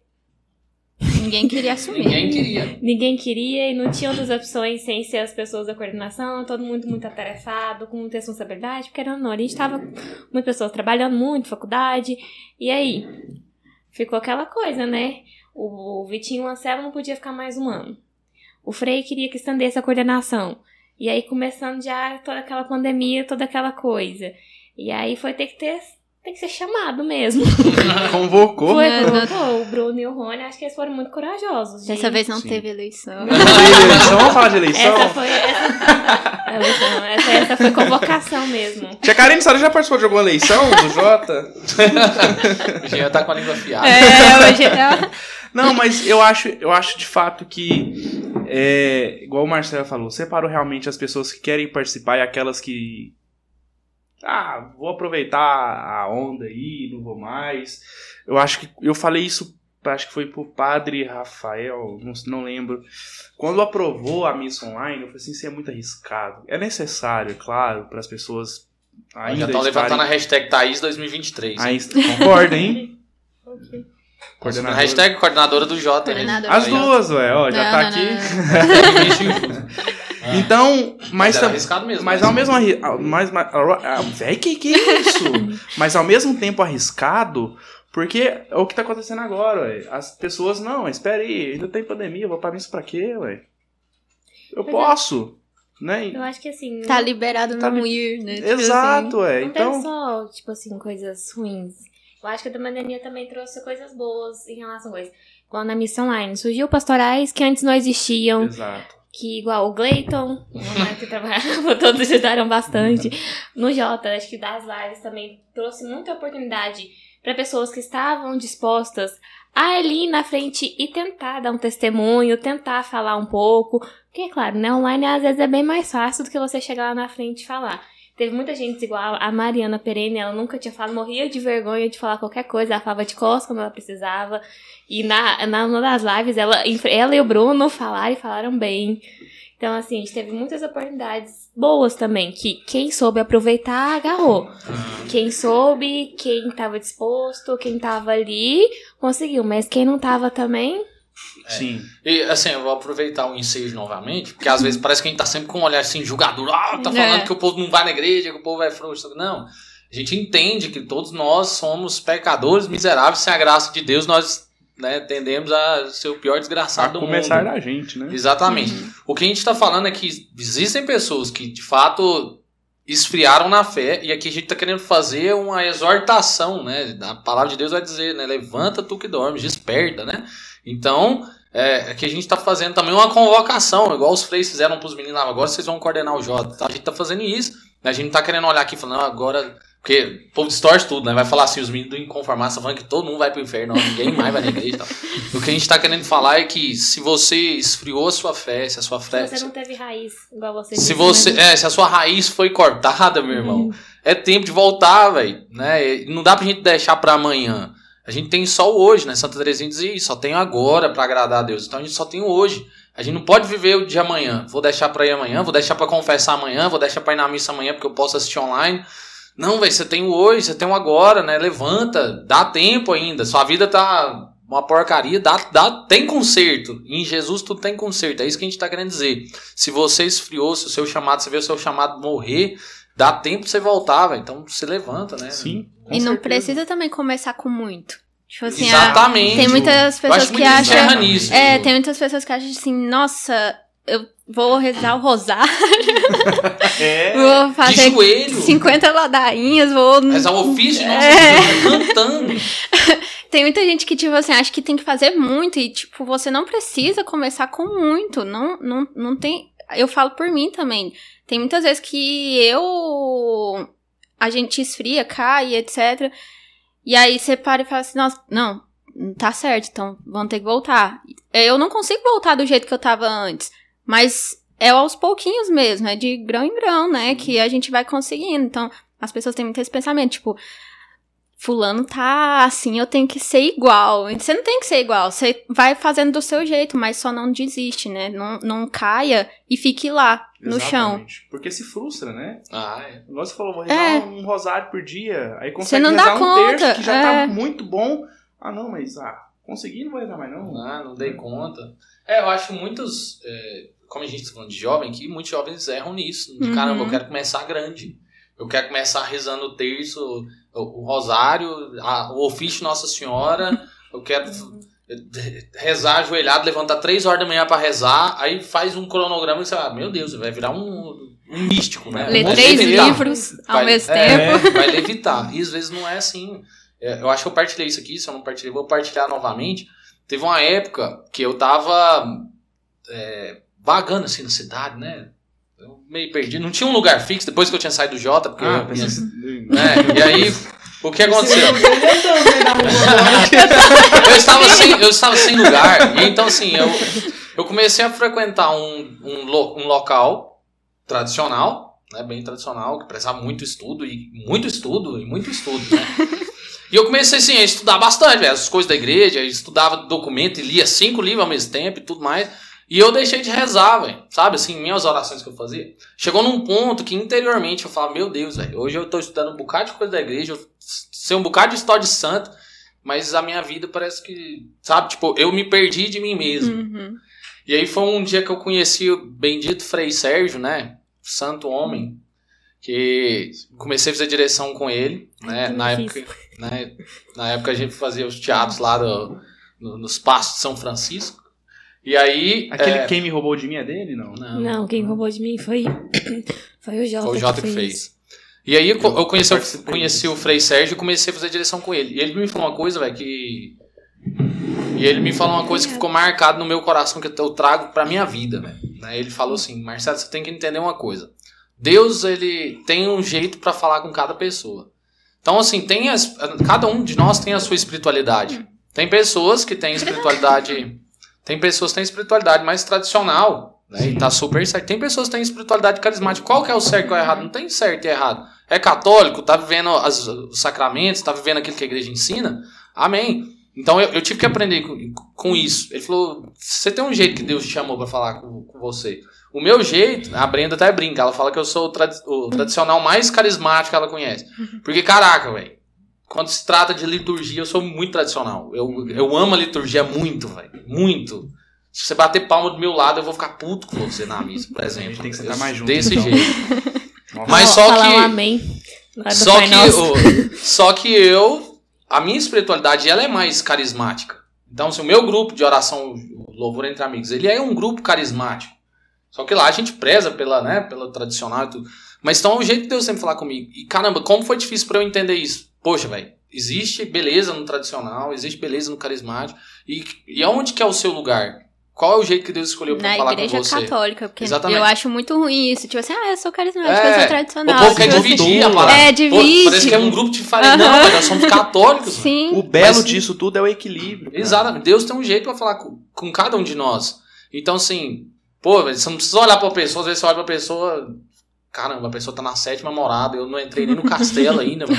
Ninguém queria assumir. Ninguém queria. Ninguém queria e não tinha outras opções sem ser as pessoas da coordenação, todo mundo muito atarefado, com muita responsabilidade, porque era não, a gente tava com muitas pessoas trabalhando muito, faculdade, e aí ficou aquela coisa, né? O Vitinho o Anselmo não podia ficar mais um ano. O Frei queria que estendesse a coordenação. E aí começando já toda aquela pandemia, toda aquela coisa. E aí foi ter que ter, tem que ser chamado mesmo. Convocou. Foi, Uhum. colocou o Bruno e o Rony, acho que eles foram muito corajosos. Dessa de- vez não Sim. teve eleição. Eleição, vamos falar de eleição? Essa foi. Essa, Eleição, essa, essa foi convocação mesmo. Tia Karine, a senhora já participou de alguma eleição do Jota? O Jean tá com a língua afiada. É, hoje é. Não, mas eu acho, eu acho de fato que, é, igual o Marcelo falou, separou realmente as pessoas que querem participar e aquelas que. Ah, vou aproveitar a onda aí, não vou mais. Eu acho que eu falei isso acho que foi pro padre Rafael, não, não lembro. Quando aprovou a missa online, eu falei assim, isso é muito arriscado. É necessário, claro, para as pessoas ainda Já estão estarem- levantando a hashtag Thaís 2023. Aí, concorda, hein? Ok. Coordenador. Hashtag coordenadora do Jota. Coordenadora As duas, ué, ó, já Não, tá não, aqui. não, não. Ah, Então, mas, mas arriscado mesmo. mas ao mesmo ao- mas, mas, véi, que que é isso? mas ao mesmo tempo arriscado, porque é o que tá acontecendo agora, ué. As pessoas, não, espere aí, ainda tem pandemia, eu vou pra missa pra quê, ué? Eu Mas é- posso, né? Eu acho que assim. Tá liberado Tá não li- ir, né? Tipo Exato, ué. Não Então, tem só, tipo assim, coisas ruins. Eu acho que a pandemia também trouxe coisas boas em relação a isso. Igual na missão online. Surgiu pastorais que antes não existiam. exato. Que igual o Gleiton, que trabalhava, todos ajudaram bastante. No Jota, acho que das lives também trouxe muita oportunidade para pessoas que estavam dispostas a ali na frente e tentar dar um testemunho, tentar falar um pouco. Porque, claro, né, online às vezes é bem mais fácil do que você chegar lá na frente e falar. Teve muita gente igual a Mariana Perene, ela nunca tinha falado, morria de vergonha de falar qualquer coisa, ela falava de costas quando ela precisava. E na, na uma das lives, ela, ela e o Bruno falaram e falaram bem. Então, assim, a gente teve muitas oportunidades boas também, que quem soube aproveitar, agarrou. Quem soube, quem tava disposto, quem tava ali, conseguiu. Mas quem não tava também, Sim. E assim, eu vou aproveitar o ensejo novamente, porque às vezes parece que a gente tá sempre com um olhar assim, julgador. Ah, tá falando É. que o povo não vai na igreja, que o povo é frouxo. Não. A gente entende que todos nós somos pecadores miseráveis, sem a graça de Deus, nós né, tendemos a ser o pior A desgraçado do começar mundo. da gente, né? Exatamente. O que a gente está falando é que existem pessoas que, de fato, esfriaram na fé, e aqui a gente está querendo fazer uma exortação, né? A palavra de Deus vai dizer, né? Levanta tu que dormes, desperta, né? Então, é, aqui a gente está fazendo também uma convocação, igual os freis fizeram para os meninos lá, agora vocês vão coordenar o Jota. tá? A gente está fazendo isso, né? A gente não está querendo olhar aqui e falar, não, agora... Porque o povo distorce tudo, né? Vai falar assim, os meninos do inconformados estão falando que todo mundo vai pro inferno, não, ninguém mais vai na igreja e tal. O que a gente tá querendo falar é que se você esfriou a sua fé, se a sua fé. você não teve raiz, igual você É, Se disse, você. né? É, se a sua raiz foi cortada, meu irmão, é tempo de voltar, velho. Né? Não dá pra gente deixar pra amanhã. A gente tem só o hoje, né? Santa Teresinha dizia isso, só tenho agora pra agradar a Deus. Então a gente só tem o hoje. A gente não pode viver o de amanhã. Vou deixar pra ir amanhã, vou deixar pra confessar amanhã, vou deixar pra ir na missa amanhã porque eu posso assistir online. Não, velho, você tem o hoje, você tem o agora, né? Levanta, dá tempo ainda. Sua vida tá uma porcaria, dá, dá, tem conserto. Em Jesus tudo tem conserto. É isso que a gente tá querendo dizer. Se você esfriou, se o seu chamado, você vê o seu chamado morrer, dá tempo pra você voltar. Então se levanta, né? Sim. com E não certeza. precisa também começar com muito. Tipo assim, Exatamente. tem muitas Eu acho pessoas que acham. nisso. É, tem muitas pessoas que acham assim, nossa, eu vou rezar o rosário, É. vou De fazer joelho. 50 ladainhas, vou. Mas ao ofício, nossa, É. cantando. Tem muita gente que, tipo assim, acha que tem que fazer muito e, tipo, você não precisa começar com muito. Não, não, não tem. Eu falo por mim também. Tem muitas vezes que eu. A gente esfria, cai, etc. E aí você para e fala assim, nossa, não, tá certo, então vamos ter que voltar. Eu não consigo voltar do jeito que eu tava antes. Mas é aos pouquinhos mesmo, é de grão em grão, né? Que a gente vai conseguindo. Então, as pessoas têm muito esse pensamento, tipo, fulano tá assim, eu tenho que ser igual. Você não tem que ser igual, você vai fazendo do seu jeito, mas só não desiste, né? Não, não caia e fique lá, no chão. Exatamente. Porque se frustra, né? Ah, é. Igual você falou, vou rezar É. um rosário por dia. Aí consegue não dá rezar um conta, terço que já é. tá muito bom. Ah, não, mas ah, consegui, não vou rezar mais não. Ah, não dei conta. É, eu acho muitos. é, como a gente tá falando de jovem aqui, muitos jovens erram nisso. De, Uhum. Caramba, eu quero começar grande. Eu quero começar rezando o terço, o, rosário, a- o ofício Nossa Senhora. Eu quero rezar ajoelhado, levantar três horas da manhã pra rezar. Aí faz um cronograma e você fala, meu Deus, vai virar um, um místico, né? Ler três levitar. livros ao Vai- mesmo é, tempo. vai levitar. E às vezes não é assim. É, eu acho que eu partilhei isso aqui, se eu não partilhei, vou partilhar novamente. Teve uma época que eu tava é, vagando assim na cidade, né? Eu meio perdido. Não tinha um lugar fixo depois que eu tinha saído do Jota, porque Ah, eu, né? E aí, o que aconteceu? Você- né, eu estava sem, eu estava sem lugar. E então, assim, eu, eu comecei a frequentar um, um, lo- um local tradicional, né, bem tradicional, que precisava muito estudo, e muito estudo, e muito estudo, né? E eu comecei assim, a estudar bastante, velho, as coisas da igreja, estudava documento e lia cinco livros ao mesmo tempo e tudo mais. E eu deixei de rezar, velho. Sabe, assim, minhas orações que eu fazia. Chegou num ponto que interiormente eu falava, meu Deus, velho, hoje eu tô estudando um bocado de coisa da igreja, eu sei um bocado de história de santo, mas a minha vida parece que, sabe, tipo, eu me perdi de mim mesmo. Uhum. E aí foi um dia que eu conheci o bendito Frei Sérgio, né? Santo homem. Que comecei a fazer direção com ele, né? Na época, né? Na época a gente fazia os teatros lá do- no- nos pastos de São Francisco. E aí. Aquele é, quem me roubou de mim é dele, não? não, Não, quem roubou de mim foi, foi o Jota. Foi o Jota que fez. E aí eu, eu conheci, Eu conheci o Frei Sérgio e comecei a fazer direção com ele. E ele me falou uma coisa, velho, que. E ele me falou uma coisa que ficou marcado no meu coração, que eu trago pra minha vida, velho. Né? Ele falou assim, Marcelo, você tem que entender uma coisa. Deus, ele tem um jeito pra falar com cada pessoa. Então, assim, tem as, cada um de nós tem a sua espiritualidade. Tem pessoas que têm espiritualidade. Tem pessoas que têm espiritualidade mais tradicional, né? E tá super certo. Tem pessoas que têm espiritualidade carismática. Qual que é o certo e qual é o errado? Não tem certo e errado. É católico, tá vivendo as- os sacramentos, tá vivendo aquilo que a igreja ensina. Amém. Então eu, eu tive que aprender com, com isso. Ele falou: você tem um jeito que Deus te chamou pra falar com, com você. O meu jeito, a Brenda até brinca, ela fala que eu sou o, tradi- o tradicional mais carismático que ela conhece. Porque, caraca, velho, quando se trata de liturgia, eu sou muito tradicional. Eu, eu amo a liturgia muito, velho. Muito. Se você bater palma do meu lado, eu vou ficar puto com você na missa, por exemplo. gente tem que sentar Eu- mais junto, Desse então. jeito. Nossa. Mas só falar que- Um amém. Só que, o- só que eu, a minha espiritualidade, ela é mais carismática. Então, se o meu grupo de oração, Louvor Entre Amigos, ele é um grupo carismático. Só que lá a gente preza pela, né, pela tradicional e tudo. Mas então é o jeito de Deus sempre falar comigo. E caramba, como foi difícil pra eu entender isso? Poxa, velho, existe beleza no tradicional, existe beleza no carismático. E, e aonde que é o seu lugar? Qual é o jeito que Deus escolheu pra Na falar igreja com você? católica, porque Exatamente. eu acho muito ruim isso. Tipo assim, ah, eu sou carismática, É, eu sou O tradicional. povo quer tipo assim, dividir a tudo. parada. É, Pô, divide. parece que é um grupo de farinha. Aham. Não, mas nós somos católicos. mano. Sim. O belo Mas- disso tudo é o equilíbrio. cara. Exatamente. Deus tem um jeito pra falar com, com cada um de nós. Então, assim, pô, velho, você não precisa olhar pra pessoa, às vezes você olha pra pessoa. Caramba, a pessoa tá na sétima morada, eu não entrei nem no castelo ainda, mano.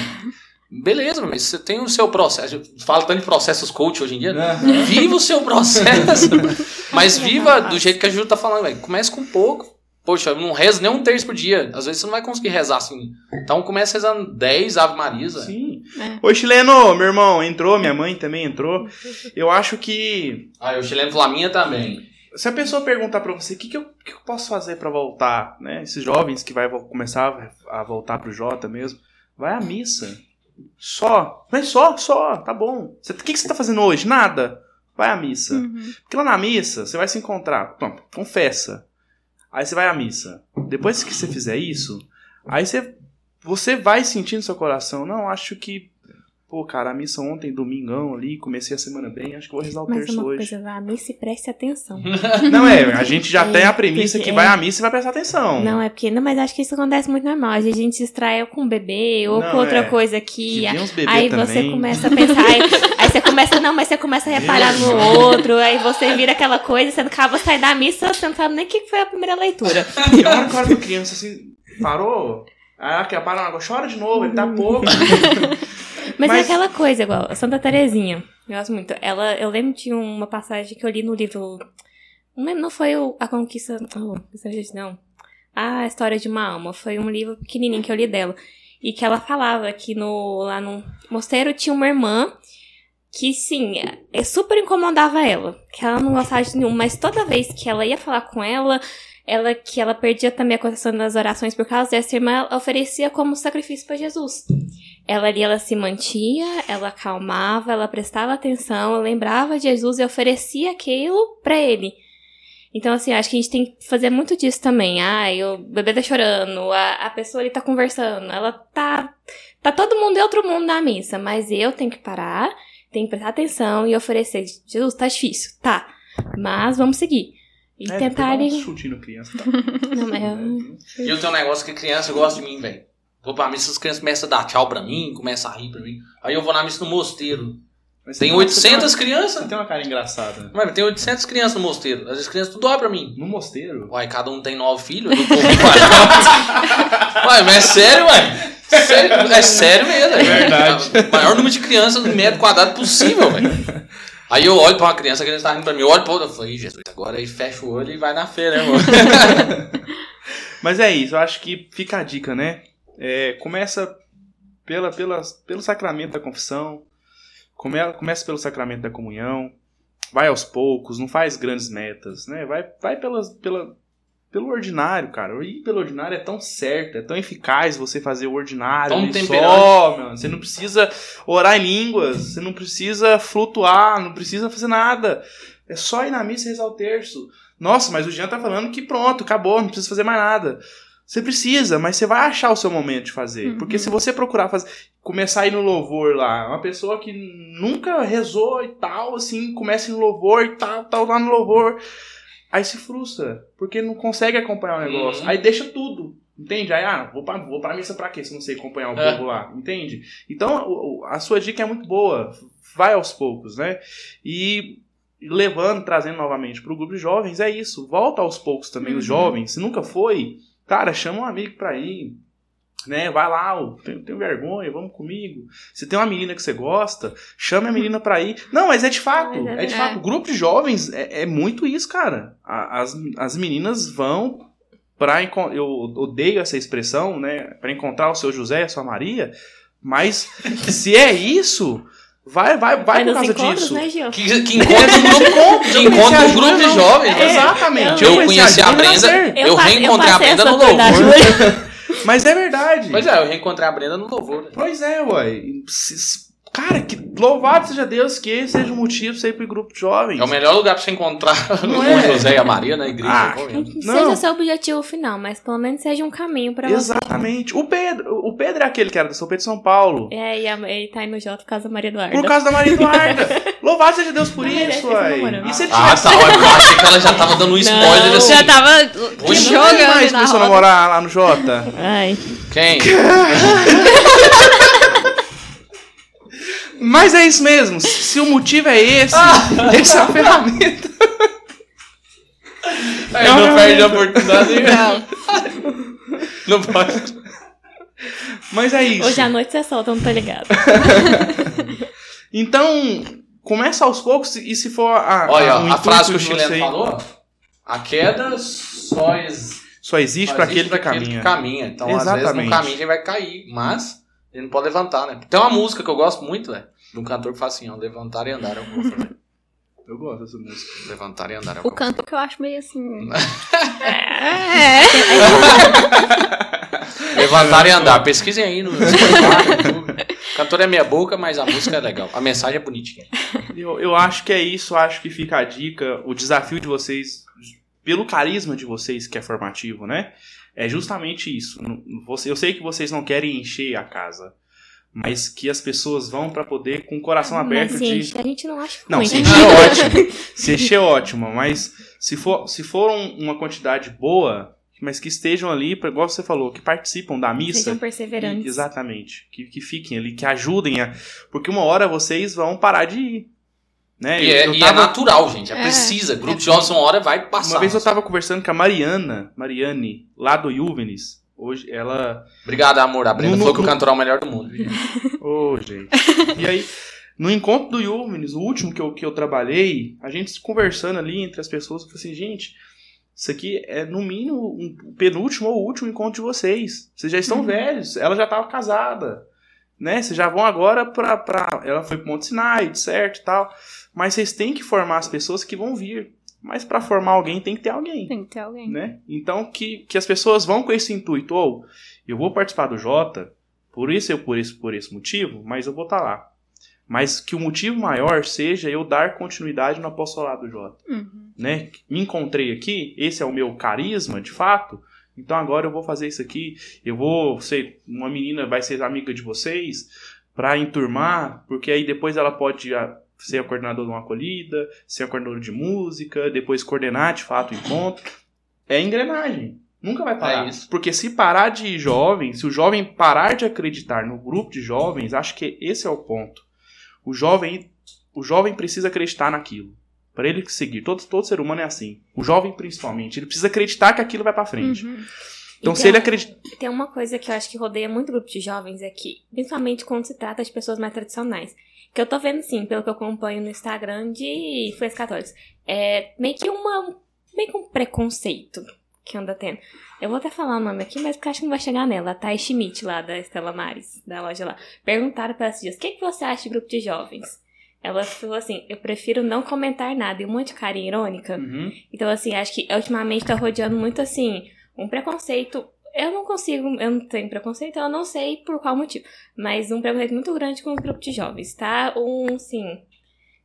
Beleza, mas você tem o seu processo. Fala tanto de processos coach hoje em dia. Aham. Viva o seu processo. mas viva do jeito que a Ju tá falando, velho. Comece com pouco. Poxa, eu não rezo nem um terço por dia. Às vezes você não vai conseguir rezar assim. Então comece rezando 10 Ave velho. Sim. É. Oi, chileno, meu irmão entrou, minha mãe também entrou. Eu acho que Ah, o chileno falou a minha também. se a pessoa perguntar pra você o que, que, eu, que eu posso fazer pra voltar, né? Esses jovens que vai começar a voltar pro Jota mesmo, vai à missa. Só. Mas só, só, tá bom. Você- O que, que você tá fazendo hoje? Nada. Vai à missa. Uhum. Porque lá na missa, você vai se encontrar. Confessa. Aí você vai à missa. Depois que você fizer isso, aí você, você vai sentir no seu coração. Não, acho que. Pô, cara, a missa ontem, domingão ali, comecei a semana bem, acho que vou rezar o terço hoje. coisa, vá à missa e preste atenção. Não é, a gente já É, tem a premissa que é- vai à missa e vai prestar atenção. Não, é porque. Não, mas acho que isso acontece muito normal. A gente se distrai com o bebê ou Não, com outra é. coisa Que que. Aí também. você começa a pensar, aí, aí você começa, não, mas você começa a reparar no outro, aí você vira aquela coisa, você acaba de sair da missa, você não sabe nem o que foi a primeira leitura. E a hora que pra criança assim, parou? Ah, quer parar agora, chora de novo, ele tá pouco. Mas, é Mas- aquela coisa, igual, a Santa Terezinha, eu gosto muito. Ela, eu lembro de uma passagem que eu li no livro. Não, lembro, não foi o, A Conquista. Oh, não. A História de uma Alma. Foi um livro pequenininho que eu li dela. E que ela falava que no, lá no mosteiro tinha uma irmã que, sim, é, é super incomodava ela. Que ela não gostava de nenhum. Mas toda vez que ela ia falar com ela, ela que ela perdia também a concessão das orações por causa dessa irmã, ela oferecia como sacrifício para Jesus. Ela ali, ela se mantia, ela acalmava, ela prestava atenção, ela lembrava de Jesus e oferecia aquilo pra ele. Então, assim, acho que a gente tem que fazer muito disso também. Ah, o bebê tá chorando, a, a pessoa ali tá conversando, ela tá. Tá todo mundo em outro mundo na missa, mas eu tenho que parar, tenho que prestar atenção e oferecer. Jesus, tá difícil, tá. Mas vamos seguir. E É, tentar um chute no criança. Tá? Não, mas eu- E eu tenho um negócio que criança gosta de mim, velho. Vou pra missa, as crianças começam a dar tchau pra mim, começam a rir pra mim. Aí eu vou na missa no mosteiro. Tem uma- você 800 Você crianças. tem uma cara engraçada. Mas tem 800 crianças no mosteiro. As crianças tudo olham pra mim. No mosteiro? Uai, cada um tem nove filhos. Eu comparar. Uai, mas é sério, uai. Sério, é sério mesmo. É verdade. O maior número de crianças no metro quadrado possível, velho. Aí eu olho pra uma criança, a criança tá rindo pra mim, eu olho pra outra, eu falo, Ih, Jesus, agora aí fecha o olho e vai na feira, né, mano? Mas é isso, eu acho que fica a dica, né? É, começa pela, pela, pelo sacramento da confissão, come, começa pelo sacramento da comunhão, vai aos poucos, não faz grandes metas, né? Vai, vai pelas, pela, pelo ordinário, cara. Ir pelo ordinário é tão certo, é tão eficaz você fazer o ordinário Tão temperante. só, meu. Você não precisa orar em línguas, você não precisa flutuar, não precisa fazer nada. É só ir na missa e rezar o terço. Nossa, mas o Jean tá falando que pronto, acabou, não precisa fazer mais nada. Você precisa, mas você vai achar o seu momento de fazer. Uhum. Porque se você procurar fazer, começar a ir no louvor lá, uma pessoa que nunca rezou e tal, assim, começa no louvor e tal, tal, lá no louvor, aí se frustra, porque não consegue acompanhar o negócio. Uhum. Aí deixa tudo. Entende? Aí, ah, vou pra, vou pra missa pra quê se não sei acompanhar o É. povo lá? Entende? Então, a sua dica é muito boa. Vai aos poucos, né? E levando, trazendo novamente pro grupo de jovens, é isso. Volta aos poucos também os Uhum. jovens. Se nunca foi, cara, chama um amigo pra ir. Né? Vai lá, eu tenho, tenho vergonha, vamos comigo. Se tem uma menina que você gosta, chame a menina pra ir. Não, mas é de fato, é é de fato. O grupo de jovens é, é muito isso, cara. As, as meninas vão pra encon- eu odeio essa expressão, né? Pra encontrar o seu José e a sua Maria, mas se é isso, vai, vai, vai Vai por causa encontros, disso. né, Gil? Que, que encontra um grupo, que encontra um grupo de jovens. né? Exatamente. Eu conheci a Brenda eu fa- reencontrei a Brenda no louvor. Mas é verdade. Pois é, eu reencontrei a Brenda no louvor. né? Pois é, uai. Cara, que louvado seja Deus que esse seja um motivo pra você ir pro grupo de jovens. É o melhor lugar pra você encontrar Não o é? José e a Maria na igreja. Ah. Não Não. seja seu objetivo final, mas pelo menos seja um caminho pra você. Exatamente. O Pedro, o Pedro é aquele que era do São Pedro de São Paulo. É, e a- ele tá aí no J por causa da Maria Eduarda. Por causa da Maria Eduarda. Louvado seja Deus por mas isso, namoram. E se ele Ah, tá. Eu achei que ela já tava dando um spoiler Não, assim. Já tava Poxa, Quem jogando mais na começou a namorar lá no Jota? Ai. Quem? Mas é isso mesmo. Se o motivo é esse, essa é a ferramenta. Aí não perde a oportunidade. Não pode. Mas é isso. Hoje à noite você solta, não tô ligado. Então, começa aos poucos e se for a, Olha, a, o a frase que o chileno você- falou, a queda só, ex... Só existe só para aquele que pra aquele caminha. que caminha. Então, às vezes, Exatamente. no caminho ele vai cair, mas ele não pode levantar, né? Tem uma música que eu gosto muito, velho, de um cantor que fala assim, ó, levantar e andar é o que eu vou fazer. Eu gosto dessa música. Levantar e andar é o O canto que eu acho meio assim. É. Levantar e andar. Pesquisem aí no Spotify, no YouTube. O cantor é meia boca, mas a música é legal. A mensagem é bonitinha. Eu, eu acho que é isso, acho que fica a dica, o desafio de vocês, pelo carisma de vocês que é formativo, né? É justamente isso. Eu sei que vocês não querem encher a casa, mas que as pessoas vão para poder com o coração aberto Mas, de. a gente não acha Não, ruim. se encher é ótimo. Se encher é ótimo, mas se for, se for um- uma quantidade boa, mas que estejam ali, igual você falou, que participam da missa. Sejam perseverantes. E- Exatamente. Que, que fiquem ali, que ajudem a. Porque uma hora vocês vão parar de ir. Né? E, Eu- é, eu e tava- é natural, gente. É, É. precisa. Grupo de jovens uma hora vai passar. Uma vez eu tava conversando com a Mariana, Mariane, lá do Juvenis. Hoje ela. Obrigado, amor. A Brenda No- falou que o cantor é o melhor do mundo. Ô, gente. E aí, no encontro do Juvenis, o último que eu, que eu trabalhei, a gente conversando ali entre as pessoas, eu falei assim, gente, isso aqui é no mínimo um penúltimo ou último encontro de vocês. Vocês já estão Uhum. velhos, ela já tava casada. Né? Vocês já vão agora pra, pra. Ela foi pro Monte Sinai, certo e tal. Mas vocês têm que formar as pessoas que vão vir. Mas pra formar alguém tem que ter alguém. Tem que ter alguém. né? Então que, que as pessoas vão com esse intuito, ou eu vou participar do Jota, por isso eu por esse por esse motivo, mas eu vou estar lá. Mas que o motivo maior seja eu dar continuidade no apostolado do Jota, Uhum. né? Me encontrei aqui, esse é o meu carisma, de fato. Então agora eu vou fazer isso aqui, eu vou ser uma menina vai ser amiga de vocês para enturmar, porque aí depois ela pode ser a coordenadora de uma acolhida, ser a coordenadora de música, depois coordenar de fato o encontro. É engrenagem. Nunca vai parar. É isso. Porque se parar de ir jovem, se o jovem parar de acreditar no grupo de jovens, acho que esse é o ponto. O jovem, o jovem precisa acreditar naquilo. Para ele seguir. Todo, todo ser humano é assim. O jovem, principalmente. Ele precisa acreditar que aquilo vai para frente. Uhum. Então, se ele acredita. Tem uma coisa que eu acho que rodeia muito grupo de jovens aqui, principalmente quando se trata de pessoas mais tradicionais. Que eu tô vendo, sim, pelo que eu acompanho no Instagram de influências católicos. É meio que uma. meio que um preconceito que anda tendo. Eu vou até falar o nome aqui, mas porque eu acho que não vai chegar nela. A Thay Schmidt, lá da Estela Maris, da loja lá. Perguntaram pra ela esses dias: o que, que você acha de grupo de jovens? Ela falou assim: eu prefiro não comentar nada. E um monte de carinha irônica. Uhum. Então, assim, acho que ultimamente tá rodeando muito assim, um preconceito. Eu não consigo, eu não tenho preconceito, eu não sei por qual motivo. Mas um preconceito muito grande com o grupo de jovens, tá? Um, sim,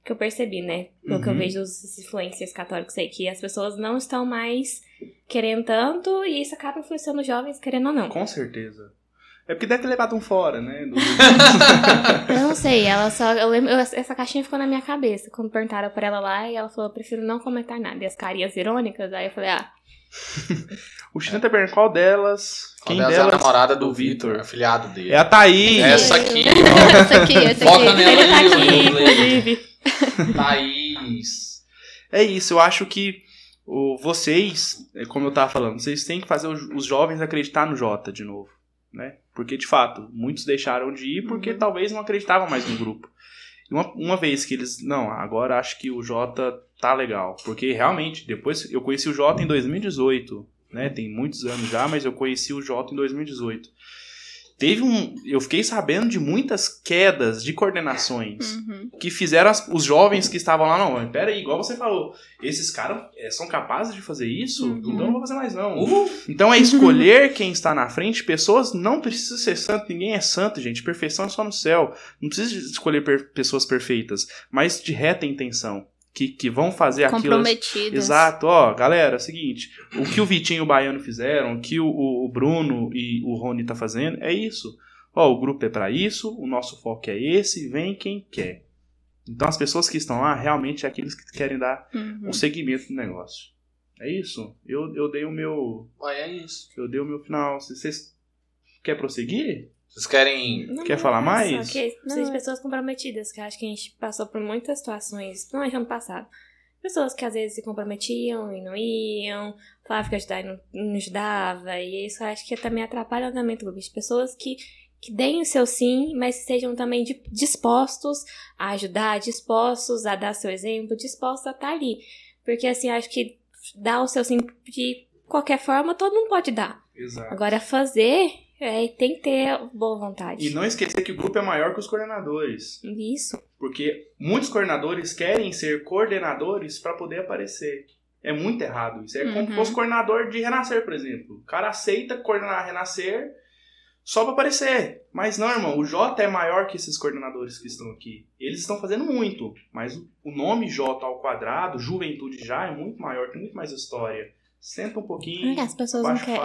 que eu percebi, né? Pelo que eu Uhum. vejo dos influencers católicos aí, que as pessoas não estão mais querendo tanto e isso acaba influenciando os jovens, querendo ou não. Com certeza. É porque deve ter levado um fora, né? Do- Eu não sei, ela só. Eu lembro, eu- essa caixinha ficou na minha cabeça quando perguntaram pra ela lá e ela falou: eu prefiro não comentar nada. E as carinhas irônicas, aí eu falei: ah, o China perguntando qual delas. Qual Quem delas delas? é a namorada do Vitor, afiliado dele. É a Thaís. Essa aqui, ó. essa aqui, essa Foca aqui. nela ele tá aqui, inclusive. Thaís. É isso, eu acho que o, vocês, é como eu tava falando, vocês têm que fazer os, os jovens acreditar no Jota de novo, né? Porque, de fato, muitos deixaram de ir porque Uhum. talvez não acreditavam mais no grupo. Uma, uma vez que eles, não, agora acho que o Jota tá legal. Porque, realmente, depois eu conheci o Jota em 2018, né? Tem muitos anos já, mas eu conheci o Jota em 2018. Teve um... Eu fiquei sabendo de muitas quedas de coordenações Uhum. que fizeram as- os jovens que estavam lá, não, mas pera aí, igual você falou, esses caras é, são capazes de fazer isso? Uhum. Então eu não vou fazer mais não. Uh, Então é escolher quem está na frente, pessoas não precisam ser santo, ninguém é santo, gente, perfeição é só no céu. Não precisa escolher per- pessoas perfeitas, mas de reta intenção, que, que vão fazer aquilo... Comprometidas. Exato, ó, galera, é o seguinte, o que o Vitinho e o Baiano fizeram, o que o, o- Bruno e o Rony tá fazendo, é isso. Ó, o grupo é pra isso, o nosso foco é esse, vem quem quer. Então as pessoas que estão lá realmente é aqueles que querem dar Uhum. um segmento do negócio. É isso. Eu, eu dei o meu. Ué, é isso. Eu dei o meu final. Se Vocês querem prosseguir? Vocês querem. Não, Quer falar mais? Só que Não, são é- pessoas comprometidas, que eu acho que a gente passou por muitas situações, não é ano passado. Pessoas que às vezes se comprometiam e não iam, falavam que ia ajudar e não, não ajudava, e isso eu acho que também atrapalha o andamento do grupo. De pessoas que, que deem o seu sim, mas sejam também di- dispostos a ajudar, dispostos a dar seu exemplo, dispostos a estar ali. Porque assim, eu acho que dar o seu sim de qualquer forma, todo mundo pode dar. Exato. Agora, fazer, é, tem que ter boa vontade. E não esquecer que o grupo é maior que os coordenadores. Isso. Porque muitos coordenadores querem ser coordenadores para poder aparecer. É muito errado isso. É como se Uhum. fosse coordenador de Renascer, por exemplo. O cara aceita coordenar Renascer só para aparecer. Mas não, irmão, o J é maior que esses coordenadores que estão aqui. Eles estão fazendo muito, mas o- o nome J ao quadrado, Juventude já, é muito maior, tem muito mais história. Senta um pouquinho, as pessoas não querem.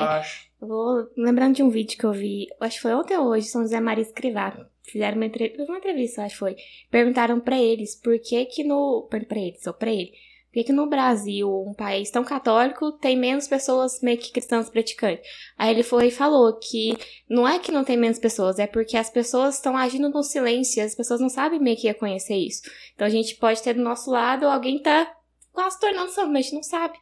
vou lembrando de um vídeo que eu vi, acho que foi ontem ou hoje, São José Maria Escrivá. Fizeram uma, entre... uma entrevista, acho que foi. Perguntaram pra eles por que que no. Pra eles, ou pra ele. Por que que no Brasil, um país tão católico, tem menos pessoas meio que cristãs praticantes? Aí ele foi e falou que não é que não tem menos pessoas, é porque as pessoas estão agindo no silêncio, as pessoas não sabem meio que reconhecer isso. Então a gente pode ter do nosso lado alguém tá quase tornando santo, mas a gente não sabe.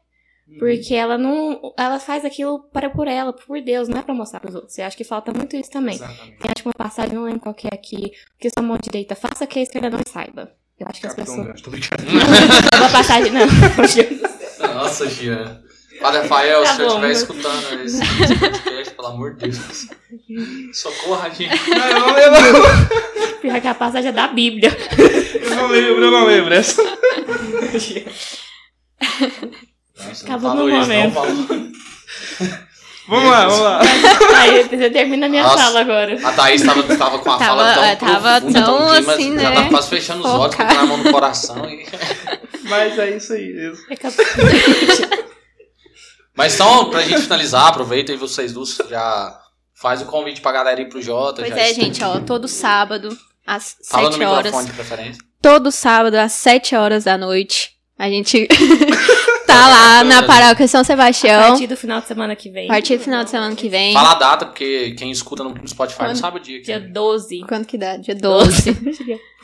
Uhum. Porque ela não. Ela faz aquilo para por ela, por Deus, não é pra mostrar pros outros. Eu acho que falta muito isso também. Exatamente. Tem acho que uma passagem, não lembro qual que é aqui, que sua mão direita faça que a esquerda não saiba. Eu acho que as Capitão pessoas. Gancho, tô brincando. Uma passagem, não. Nossa, Gian. Padre Rafael, Tá se eu bom, estiver mas- escutando esse esse podcast, pelo amor de Deus. Socorra, Gian. Não, eu não lembro. Pior que a passagem é da Bíblia. Eu não lembro, eu não lembro. Essa... Acabou no falou isso, não momento. falou. Vamos lá, vamos lá. Aí você termina a minha Nossa. fala agora. A Thaís tava, tava com a Tava- fala tão é, tava profunda, tão tão clima, assim, já né? tava quase fechando os olhos, Focada. colocando a mão no coração. E... Mas é isso aí. mesmo. Mas então, pra gente finalizar, aproveita aí vocês duas já faz o convite pra galera ir pro Jota. Pois já é, estuda. gente, ó, todo sábado, às Fala no 7 horas. microfone de preferência. Todo sábado, às 7 horas da noite, a gente tá lá na paróquia São A Sebastião. partir do final de semana que vem. A partir do final de semana que vem. Fala a data, porque quem escuta no Spotify não Quando? sabe o dia. Dia Que é. 12. Quando que dá? Dia 12.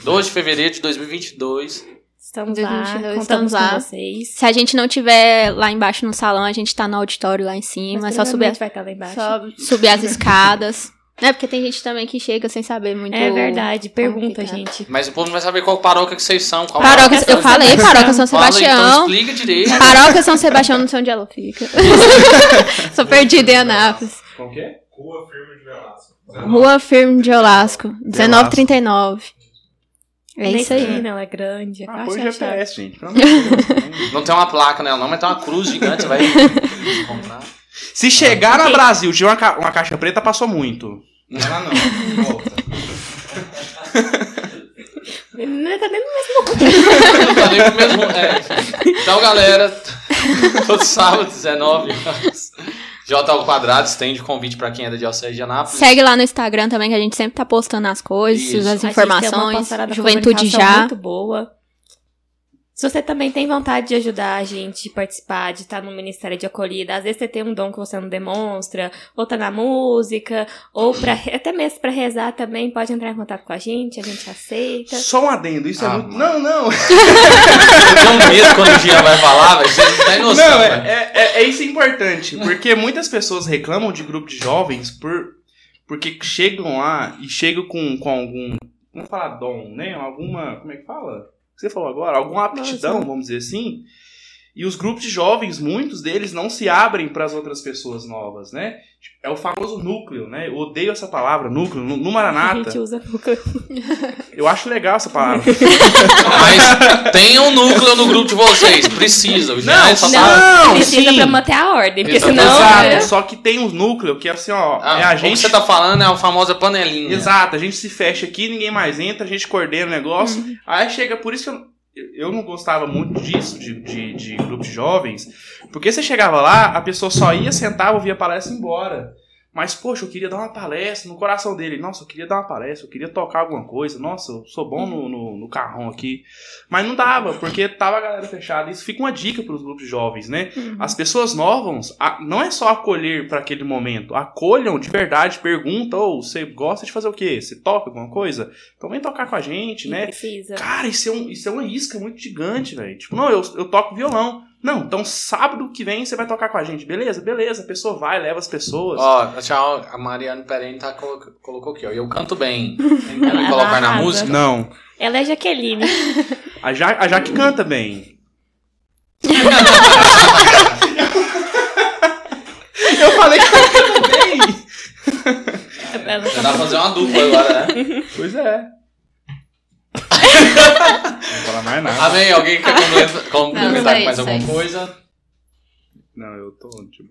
12 de fevereiro de 2022. Estamos lá, 2022, contamos estamos lá. com vocês. Se a gente não tiver lá embaixo no salão, a gente tá no auditório lá em cima. Mas é só subir, vai estar lá embaixo. só subir as escadas. Né? Porque tem gente também que chega sem saber muito. É verdade, pergunta, complicado. gente. Mas o povo não vai saber qual paróquia que vocês são. Qual Paróquia, São eu falei, paróquia São Fala, então Sebastião. explica direito. Paróquia São Sebastião, não sei onde ela fica. Sou perdida em Anápolis. Como que é? Rua Firme de Velasco. Rua Firme de Olasco, 1939. É isso aí. sei, não, é grande. É Ah. GPS, gente. Não tem uma placa nela, não, mas tem uma cruz gigante. Você vai comprar. Se chegar no Brasil de uma, ca- uma caixa preta, passou muito. Não, não. Volta. Não tá nem no Não tá nem pro mesmo. É. Então, galera, todo sábado, 19 horas. J ao quadrado, estende convite pra quem é da Diocese de Anápolis. Segue lá no Instagram também, que a gente sempre tá postando as coisas, Isso. as A gente tem uma informações. Juventude já. muito boa. Se você também tem vontade de ajudar a gente, participar, de estar no Ministério de Acolhida, às vezes você tem um dom que você não demonstra, ou tá na música, ou pra, até mesmo pra rezar também, pode entrar em contato com a gente, a gente aceita. Só um adendo, isso é Ah, muito. mano. Não, não. Eu tenho medo quando o Jean vai falar, velho. Você não tem noção. Não, é, é, é- é isso importante, porque muitas pessoas reclamam de grupo de jovens por porque chegam lá e chegam com, com algum, vamos falar dom, né? Alguma, como é que fala? Você falou agora, alguma aptidão, vamos dizer assim. E os grupos de jovens, muitos deles não se abrem para as outras pessoas novas, né? É o famoso núcleo, né? Eu odeio essa palavra, núcleo, no, no A Maranata. gente usa pouco. Eu acho legal essa palavra. Mas tem um núcleo no grupo de vocês. Precisa. O Jean Não, só não. Precisa pra manter a ordem, porque Exato. senão... Exato, né? só que tem um núcleo que é assim, ó, Ah, é a O gente que você tá falando é a famosa panelinha. Exato, a gente se fecha aqui, ninguém mais entra, a gente coordena o negócio. Uhum. Aí chega, por isso que eu, eu não gostava muito disso, de, de, de grupos de jovens, porque você chegava lá, a pessoa só ia, sentava, ouvia a palestra e embora. Mas, poxa, eu queria dar uma palestra no coração dele. Nossa, eu queria dar uma palestra, eu queria tocar alguma coisa. Nossa, eu sou bom no, no, no carrão aqui. Mas não dava, porque tava a galera fechada. Isso fica uma dica para os grupos jovens, né? As pessoas novas, não é só acolher para aquele momento. Acolham de verdade, perguntam, ou você gosta de fazer o quê? Você toca alguma coisa? Então vem tocar com a gente, né? Precisa. Cara, isso é, um, isso é uma isca muito gigante, velho. Tipo, não, eu, eu toco violão. Não, então sábado que vem você vai tocar com a gente. Beleza, beleza. A pessoa vai, leva as pessoas. Ó, tchau, a Mariane Perene tá, colo- colocou aqui, ó. Eu canto bem. Tem me colocar na música? Não. Ela é Jaqueline. A, ja, a Jaque canta bem. eu falei que ela canta bem. Ela Dá pra fazer uma dupla agora, né? Pois é. Falar mais nada. Amém. Alguém quer complementar, complementar Não, com mais alguma sei. coisa? Não, eu tô. Tipo.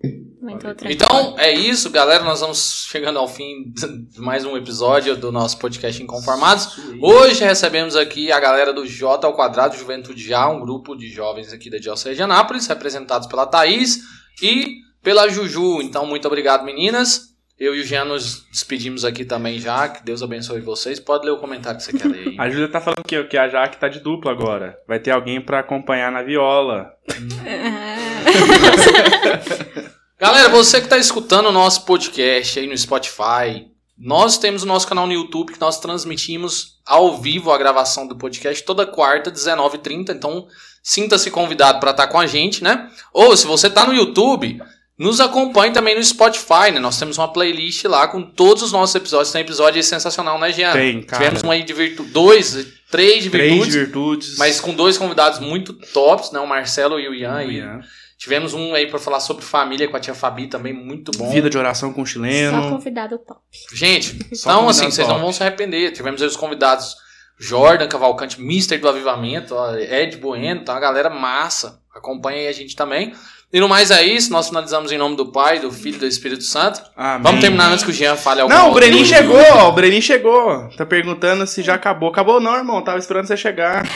Então, é isso, galera. Nós vamos chegando ao fim de mais um episódio do nosso podcast Inconformados. Hoje recebemos aqui a galera do J ao Quadrado Juventude Já, um grupo de jovens aqui da Diocese de Anápolis, representados pela Thaís e pela Juju. Então, muito obrigado, meninas. Eu e o Jean nos despedimos aqui também já. Que Deus abençoe vocês. Pode ler o comentário que você quer ler aí. A Júlia tá falando que, que a Jaque tá de dupla agora. Vai ter alguém pra acompanhar na viola. Galera, você que está escutando o nosso podcast aí no Spotify, nós temos o nosso canal no YouTube que nós transmitimos ao vivo a gravação do podcast toda quarta, 19h30. Então, sinta-se convidado para estar com a gente, né? Ou se você está no YouTube, nos acompanhe também no Spotify, né? Nós temos uma playlist lá com todos os nossos episódios. Tem episódio aí sensacional, né, Jean? Tem, cara. Tivemos um aí de virtu... dois, três de Três virtudes, virtudes. mas com dois convidados muito tops, né? O Marcelo e o Ian. e Ian. Tivemos um aí pra falar sobre família com a tia Fabi também, muito bom. Vida de oração com Só chileno. convidado top. Gente, Só então assim, vocês não vão se arrepender. Tivemos aí os convidados Jordan Cavalcante, Mister do Avivamento, Ed Bueno, tá uma galera massa. Acompanha aí a gente também. E no mais é isso, nós finalizamos em nome do Pai, do Filho e do Espírito Santo. Amém. Vamos terminar antes que o Jean fale alguma Não, o Brenin chegou, ó. O Brenin chegou. Tá perguntando se já acabou. Acabou não, irmão. Tava esperando você chegar.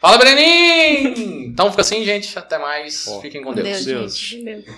Fala, Brenin! Então fica assim, gente. Até mais. Fiquem com Deus. Deus, Deus.